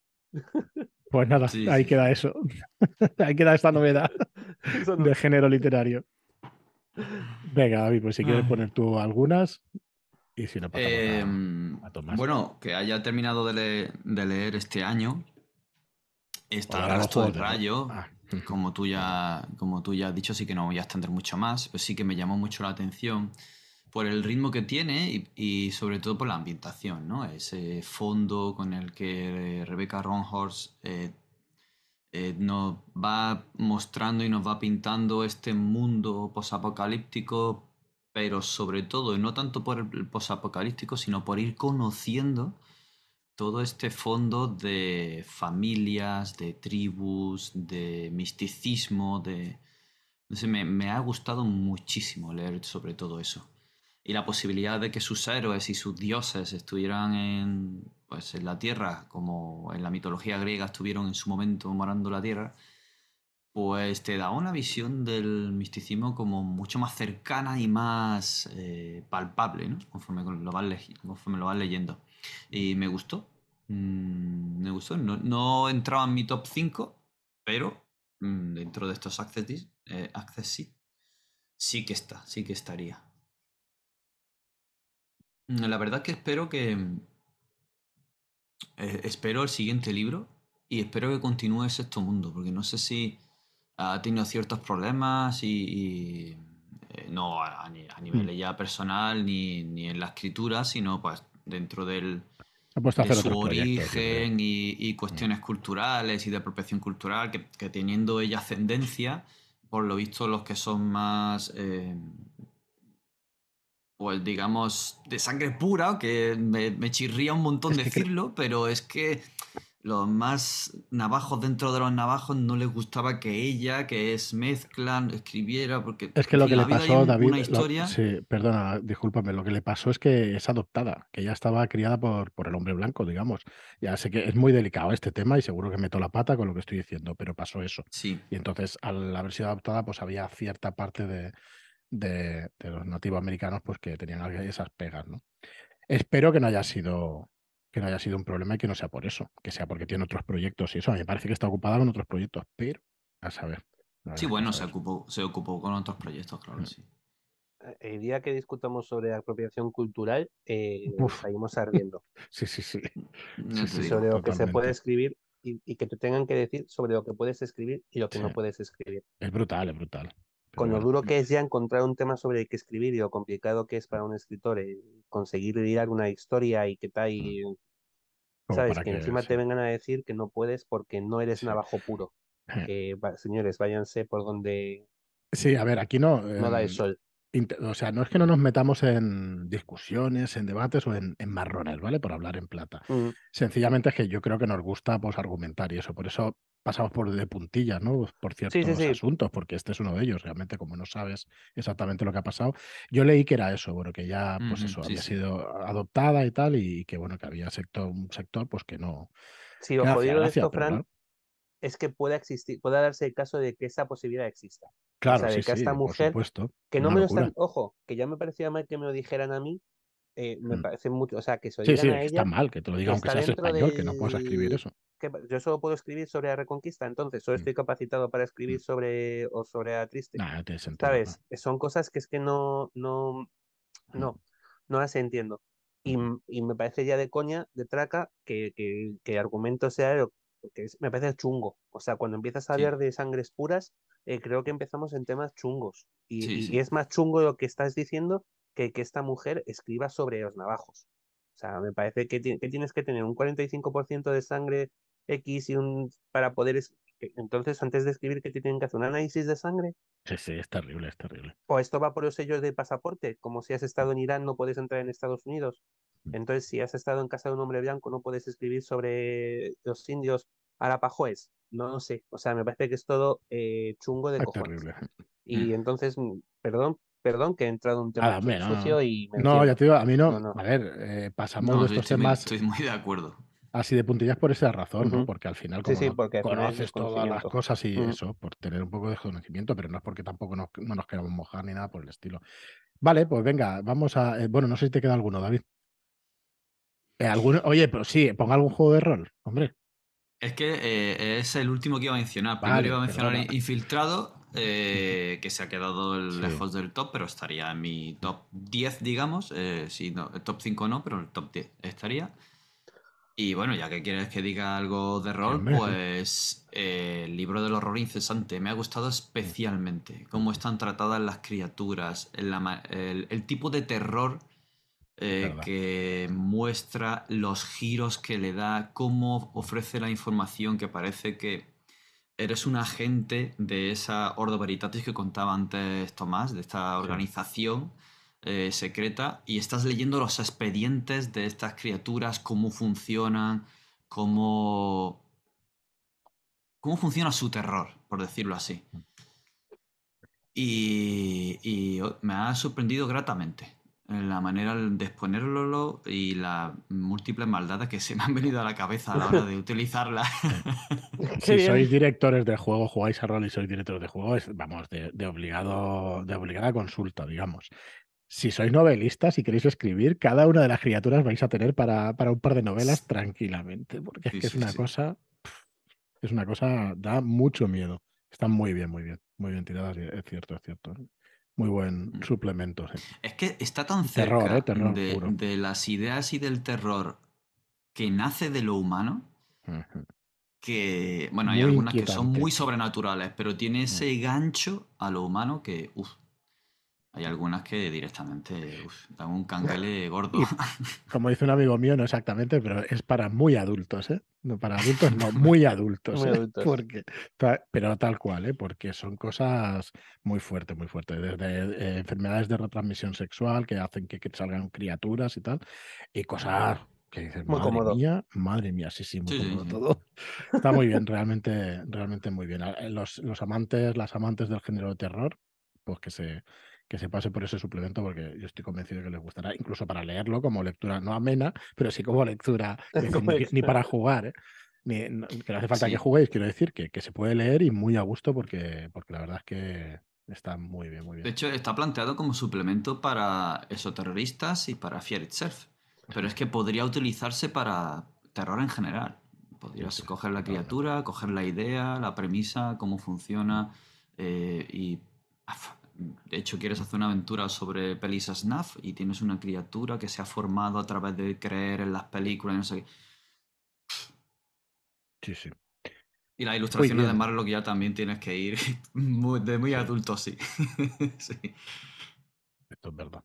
Pues nada, Sí, ahí sí. queda eso. ahí queda esta novedad no- de género literario. Venga, David, pues si quieres Ay. poner tú algunas y si no pasamos a- Em, a Tomás. bueno, que haya terminado de, le- de leer este año. Está el rastro del rayo. Ah, Como tú, ya, como tú ya has dicho, sí que no voy a extender mucho más, pero sí que me llamó mucho la atención por el ritmo que tiene y, y sobre todo por la ambientación, ¿no? Ese fondo con el que Rebecca Ronhorst eh, eh, nos va mostrando y nos va pintando este mundo posapocalíptico, pero sobre todo, y no tanto por el posapocalíptico, sino por ir conociendo todo este fondo de familias, de tribus, de misticismo, de... No sé, me, ha gustado muchísimo leer sobre todo eso. Y la posibilidad de que sus héroes y sus dioses estuvieran en, pues, en la Tierra, como en la mitología griega estuvieron en su momento morando la Tierra, pues te da una visión del misticismo como mucho más cercana y más eh, palpable, ¿no? Conforme lo, vas conforme lo vas leyendo. Y me gustó. Mm, me gustó. No, no entraba en mi top 5, pero mm, dentro de estos accessis, eh, sí que está, sí que estaría. Mm, La verdad que espero que... eh, espero el siguiente libro y espero que continúe el sexto mundo, porque no sé si ha tenido ciertos problemas y, y, eh, no a, a ni- a nivel ya personal ni, ni en la escritura, sino pues dentro del, de su origen y, y cuestiones culturales y de apropiación cultural, que, que teniendo ella ascendencia, por lo visto los que son más, eh, pues digamos, de sangre pura, que me, me chirría un montón Es que creo- decirlo, pero es que los más navajos dentro de los navajos no les gustaba que ella, que es mezclan, escribiera, porque Es que lo que le pasó, David, una lo- historia. sí, perdona, discúlpame, lo que le pasó es que es adoptada, que ella estaba criada por, por el hombre blanco, digamos. Ya sé que es muy delicado este tema y seguro que meto la pata con lo que estoy diciendo, pero pasó eso. Sí, Y entonces, al haber sido adoptada, pues había cierta parte de, de, de los nativos americanos pues que tenían esas pegas, ¿no? Espero que no haya sido que no haya sido un problema y que no sea por eso, que sea porque tiene otros proyectos y eso. A mí me parece que está ocupada con otros proyectos, pero a saber. sí, bueno, se ocupó, se ocupó con otros proyectos, claro, Mm. sí. El día que discutamos sobre apropiación cultural, eh, salimos ardiendo. Sí, sí, sí. Digo. sobre lo que se puede escribir y, y que te tengan que decir sobre lo que puedes escribir y lo que no puedes escribir. Es brutal, es brutal. Pero Con lo duro que es ya encontrar un tema sobre el que escribir y lo complicado que es para un escritor eh, conseguir lidiar una historia y que tal, y, como sabes, que encima te vengan a decir que no puedes porque no eres sí. navajo puro. Eh, Que, va- señores, váyanse por donde Sí, a ver, aquí no. no da el em, sol. O sea, no es que no nos metamos en discusiones, en debates o en, en marrones, ¿vale? Por hablar en plata. Mm, Sencillamente es que yo creo que nos gusta pues, argumentar y eso. Por eso pasamos por de puntillas, ¿no? Por Sí, sí, ciertos sí. asuntos, porque este es uno de ellos. Realmente, como no sabes exactamente lo que ha pasado. Yo leí que era eso, bueno, que ya, pues eso, había sido adoptada y tal, y que bueno, que había sector, un sector, pues que no, Sí, no jodido de gracia, esto, pero Fran, claro. es que pueda existir, pueda darse el caso de que esa posibilidad exista. O Claro, sea, de sí, que a sí, esta por mujer, que no Una me lo están, ojo, que ya me parecía mal que me lo dijeran a mí, eh, me Mm. parece mucho, o sea, que se Sí, sí, a que está ella, mal que te lo diga aunque seas español, que no puedas escribir del... eso. que yo solo puedo escribir sobre la Reconquista, entonces solo Mm, estoy capacitado para mm. escribir sobre o sobre la triste. Nah, no sentido. ¿no? ¿Sabes? Son cosas que es que no, no, Mm, no, no las entiendo. Y, mm. y me parece ya de coña, de traca, que, que, que el argumento sea que es- me parece chungo. O sea, cuando empiezas a Sí, hablar de sangres puras, eh, creo que empezamos en temas chungos. Y, sí, es más chungo lo que estás diciendo que que esta mujer escriba sobre los navajos. O sea, me parece que, ti- que tienes que tener un 45% de sangre X y un para poder... es- que- Entonces, antes de escribir, que te tienen que hacer un análisis de sangre? Sí, sí, es terrible, es terrible. O esto va por los sellos de pasaporte, como si has estado en Irán no puedes entrar en Estados Unidos. Entonces, si has estado en casa de un hombre blanco no puedes escribir sobre los indios arapajoes. No lo sé. O sea, me parece que es todo eh, chungo de Es cojones. terrible. Y Mm. entonces, mm, perdón, perdón que he entrado en un tema no. sucio y me No, ya te digo, a mí no. No, no. A ver, eh, pasamos No, de estos estoy muy, temas estoy muy de acuerdo. así de puntillas por esa razón, ¿no? Porque al final, como sí, porque conoces todas las cosas y eso, por tener un poco de conocimiento, pero no es porque tampoco nos, no nos queramos mojar ni nada por el estilo. Vale, pues venga, vamos a. eh, bueno, no sé si te queda alguno, David. Eh, ¿alguno? Oye, pero sí, ponga algún juego de rol, hombre. Es que eh, es el último que iba a mencionar. Primero Vale, iba a mencionar perdona. Infiltrado, eh, que se ha quedado Sí. lejos del top, pero estaría en mi top 10, digamos. Eh, sí, no, el top 5 no, pero el top 10 estaría. Y bueno, ya que quieres que diga algo de rol, pues eh, el libro del horror incesante me ha gustado especialmente. Cómo están tratadas las criaturas, el tipo de terror eh, que muestra, los giros que le da, cómo ofrece la información que parece que eres un agente de esa Ordo Veritatis que contaba antes Tomás, de esta organización eh, secreta, y estás leyendo los expedientes de estas criaturas, cómo funcionan, cómo... cómo funciona su terror, por decirlo así. Y, y, oh, me ha sorprendido gratamente. en la manera de exponerlo y las múltiples maldades que se me han venido a la cabeza a la hora de utilizarla. Si sois directores de juego, jugáis a rol y sois directores de juego, es, vamos, de, de obligado, de obligada consulta, digamos. Si sois novelistas y queréis escribir, cada una de las criaturas vais a tener para, para un par de novelas tranquilamente, porque Sí, es que es sí, una sí. cosa, es una cosa, da mucho miedo. Están muy bien, muy bien, muy bien tiradas, es cierto, es cierto. Muy buen Mm. suplemento. sí. Es que está tan cerca Terror, ¿eh? Terror de, las ideas y del terror que nace de lo humano que, bueno, hay Muy algunas que son muy sobrenaturales, pero tiene ese gancho a lo humano que, hay algunas que directamente uf, dan un canguele gordo. Como dice un amigo mío, no exactamente, pero es para muy adultos, ¿eh? No para adultos, no, muy adultos. Muy ¿eh? adultos. Porque, pero tal cual, ¿eh? Porque son cosas muy fuertes, muy fuertes. Desde eh, enfermedades de retransmisión sexual que hacen que, que salgan criaturas y tal, y cosas que dices, Muy madre cómodo. mía, madre mía, sí, sí, muy Sí, cómodo sí. todo. Está muy bien, realmente, realmente muy bien. A- Los, los amantes, las amantes del género de terror, pues que se, que se pase por ese suplemento porque yo estoy convencido de que les gustará, incluso para leerlo como lectura no amena, pero sí como lectura, decir, ni, ni para jugar, ¿eh? Ni- no- que no hace falta que Sí. juguéis, quiero decir, que, que se puede leer y muy a gusto porque, porque la verdad es que está muy bien, muy De bien. hecho, está planteado como suplemento para esoterroristas y para Fear Itself. Pero es que podría utilizarse para terror en general. Podrías Sí, sí, coger la criatura, coger la idea, la premisa, cómo funciona. eh, y de hecho, quieres hacer una aventura sobre pelis snuff y tienes una criatura que se ha formado a través de creer en las películas y no sé qué. Sí, sí. Y las ilustraciones de. Marlock ya también tienes que ir muy- de muy adulto, sí. sí. Esto es verdad.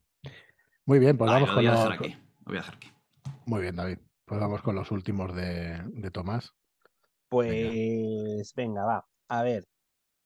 Muy bien, pues vamos lo con los. dejar aquí. Lo voy a dejar aquí. Muy bien, David. Pues vamos con los últimos de, de Tomás. Pues venga, va. A ver.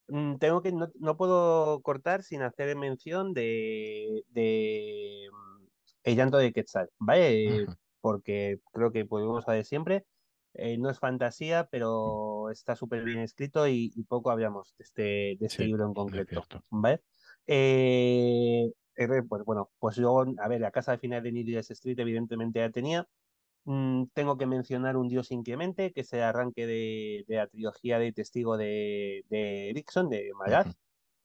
Mm, Tengo que, no, no puedo cortar sin hacer mención de, de mm, El llanto de Quetzal, ¿vale? Porque creo que podemos saber siempre. eh, no es fantasía, pero está súper bien escrito y, y poco hablamos de este, de este Sí, libro en concreto. ¿vale? Eh, eh, pues bueno, pues yo, a ver, la casa de final de Needless Street evidentemente ya tenía. Mm, tengo que mencionar Un Dios Inclemente, que es el arranque de, de la trilogía de Testigo de, de Erickson, de Malaz, Ujú.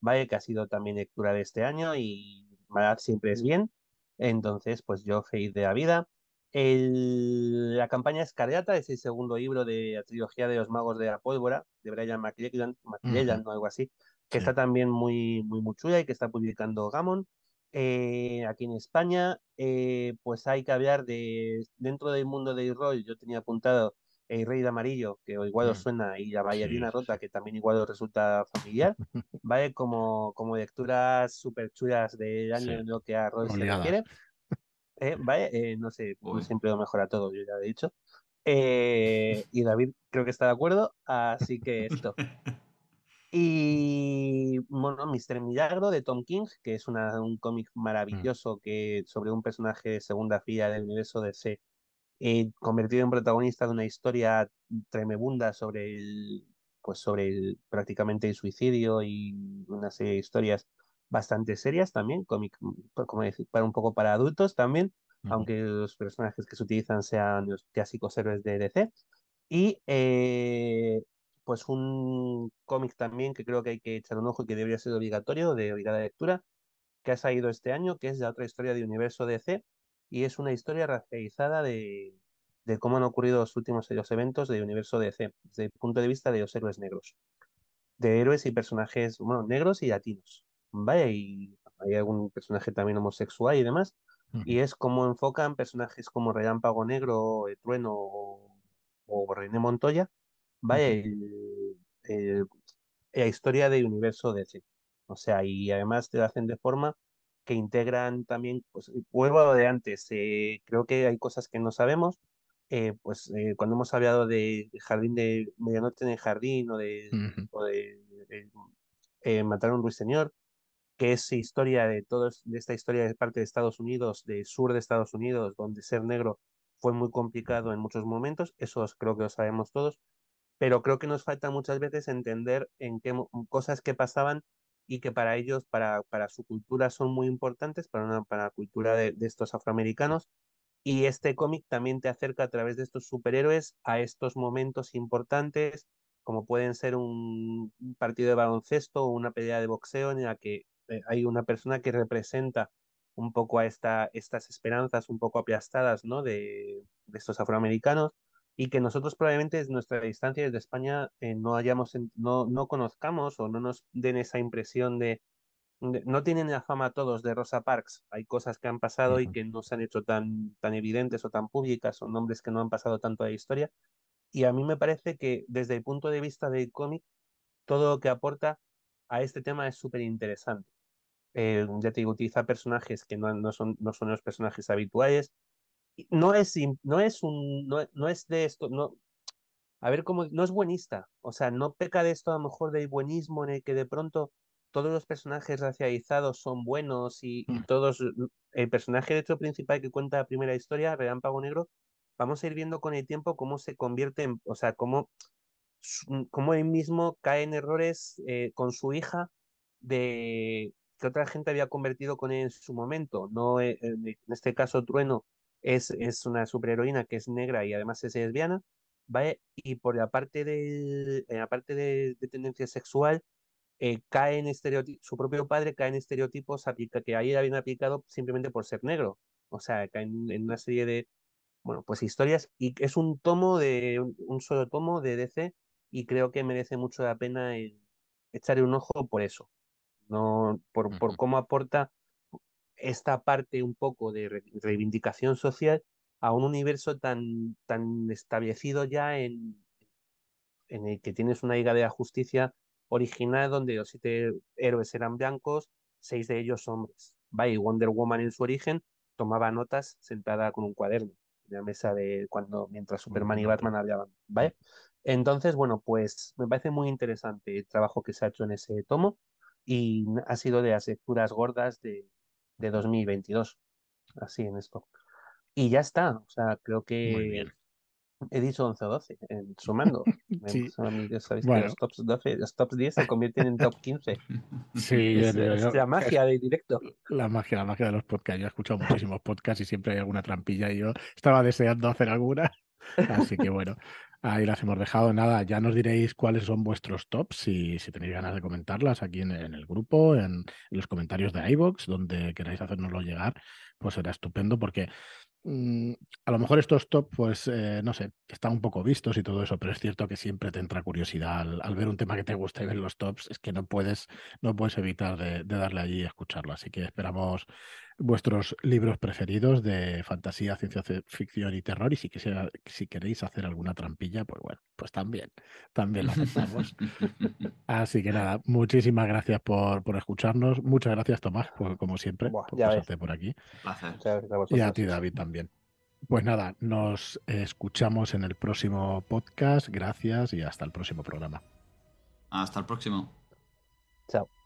¿vale? Que ha sido también lectura de este año y Malaz siempre es bien. Entonces, pues yo feliz de la vida. El- la campaña Escarlata es el segundo libro de la trilogía de los magos de la pólvora, de Brian McClellan, McClellan, o algo así, que Sí. está también muy, muy, muy chula y que está publicando Gammon. Eh, aquí en España, eh, pues hay que hablar de, dentro del mundo del rol, yo tenía apuntado El Rey de Amarillo, que igual os Mm. suena, y La Bailarina Sí, Rota, que también igual os resulta familiar, ¿vale? Como, como lecturas súper chulas del año Sí. en lo que a rol se refiere. Eh, ¿vale? Eh, no sé, Uy. siempre lo mejor a todo, yo ya lo he dicho. Eh, y David creo que está de acuerdo, así que esto. Y bueno, Mr. Milagro de Tom King, que es una- un cómic Mm. maravilloso que, sobre un personaje de segunda fila del universo DC, eh, convertido en protagonista de una historia tremenda sobre el, pues sobre el, prácticamente el suicidio y una serie de historias bastante serias también, cómic, pues, como decir, para un poco para adultos también, Ujú. aunque los personajes que se utilizan sean los clásicos héroes de DC. Y eh, pues un cómic también que creo que hay que echar un ojo y que debería ser obligatorio, de obligada lectura, que ha salido este año, que es la otra historia de Universo DC, y es una historia racializada de, de cómo han ocurrido los últimos los eventos del universo DC, desde el punto de vista de los héroes negros, de héroes y personajes, bueno, negros y latinos. Vaya, y hay algún personaje también homosexual y demás, y es como enfocan personajes como Relámpago Negro, el Trueno o, René Montoya, vaya, la historia del universo DC. O sea, y además te lo hacen de forma que integran también, pues, vuelvo a lo de antes, eh, creo que hay cosas que no sabemos, eh, pues eh, cuando hemos hablado de Jardín de Medianoche en el Jardín o de, o de Matar a un ruiseñor, que es historia de todos, de esta historia de parte de Estados Unidos, del sur de Estados Unidos, donde ser negro fue muy complicado en muchos momentos, eso creo que lo sabemos todos, pero creo que nos falta muchas veces entender en qué cosas que pasaban y que para ellos, para, para su cultura son muy importantes, para, una, para la cultura de, estos afroamericanos. Y este cómic también te acerca a través de estos superhéroes a estos momentos importantes, como pueden ser un, partido de baloncesto o una pelea de boxeo en la que eh, hay una persona que representa un poco a esta, estas esperanzas un poco aplastadas ¿no? de, de estos afroamericanos y que nosotros probablemente desde nuestra distancia desde España eh, no hayamos, no, no conozcamos o no nos den esa impresión de, no tienen la fama todos de Rosa Parks, hay cosas que han pasado y que no se han hecho tan, tan evidentes o tan públicas, son nombres que no han pasado tanto a la historia, y a mí me parece que desde el punto de vista del cómic, todo lo que aporta a este tema es súper interesante. Eh, ya te digo, utiliza personajes que no, no, son, no son los personajes habituales, no es, no es un, no, es de esto, no, a ver cómo, no es buenista, o sea, no peca de esto a lo mejor del buenismo en el que de pronto todos los personajes racializados son buenos y, mm. todos, el personaje de hecho principal que cuenta la primera historia, Relámpago Negro, vamos a ir viendo con el tiempo cómo se convierte en, o sea, cómo, cómo él mismo cae en errores eh, con su hija de que otra gente había convertido con él en su momento, no eh, en este caso Trueno es, es una superheroína que es negra y además es lesbiana, ¿vale? Y por la parte de, la parte de, tendencia sexual, eh, cae en estereotipos, su propio padre cae en estereotipos que ahí habían aplicado simplemente por ser negro. O sea, cae en, una serie de, bueno, pues historias y es un tomo de, un, solo tomo de DC y creo que merece mucho la pena echarle un ojo por eso, no por, por cómo aporta esta parte un poco de reivindicación social a un universo tan, tan establecido ya en, en el que tienes una Liga de la Justicia original donde los siete héroes eran blancos, seis de ellos hombres. y Wonder Woman en su origen tomaba notas sentada con un cuaderno en la mesa de cuando mientras Superman y Batman hablaban, ¿vale? Entonces, bueno, pues me parece muy interesante el trabajo que se ha hecho en ese tomo y ha sido de las lecturas gordas de, de 2022. Así en esto. Y ya está. O sea, creo que he dicho 11 o 12, en, sumando. sí. Sabéis que los tops, 12, los tops 10 se convierten en top 15. Sí, es, la magia de directo. La magia, la magia de los podcasts. Yo he escuchado muchísimos podcasts y siempre hay alguna trampilla y yo estaba deseando hacer alguna. Así que bueno, Ahí las hemos dejado. Nada, ya nos diréis cuáles son vuestros tops si, si tenéis ganas de comentarlas aquí en, el grupo, en, los comentarios de iVoox, donde queráis hacernoslo llegar, pues será estupendo porque Mm, a lo mejor estos top, pues eh, no sé, están un poco vistos y todo eso, pero es cierto que siempre te entra curiosidad al, ver un tema que te gusta y ver los tops, es que no puedes, no puedes evitar de, darle allí y escucharlo. Así que esperamos vuestros libros preferidos de fantasía, ciencia ficción y terror. Y si, si queréis hacer alguna trampilla, pues bueno, pues también, también lo aceptamos. Así que nada, muchísimas gracias por, por escucharnos. Muchas gracias, Tomás, por, como siempre, por pasarte por aquí. Y a ti, David, también. Pues nada, nos escuchamos en el próximo podcast. Gracias y hasta el próximo programa. Hasta el próximo. Chao.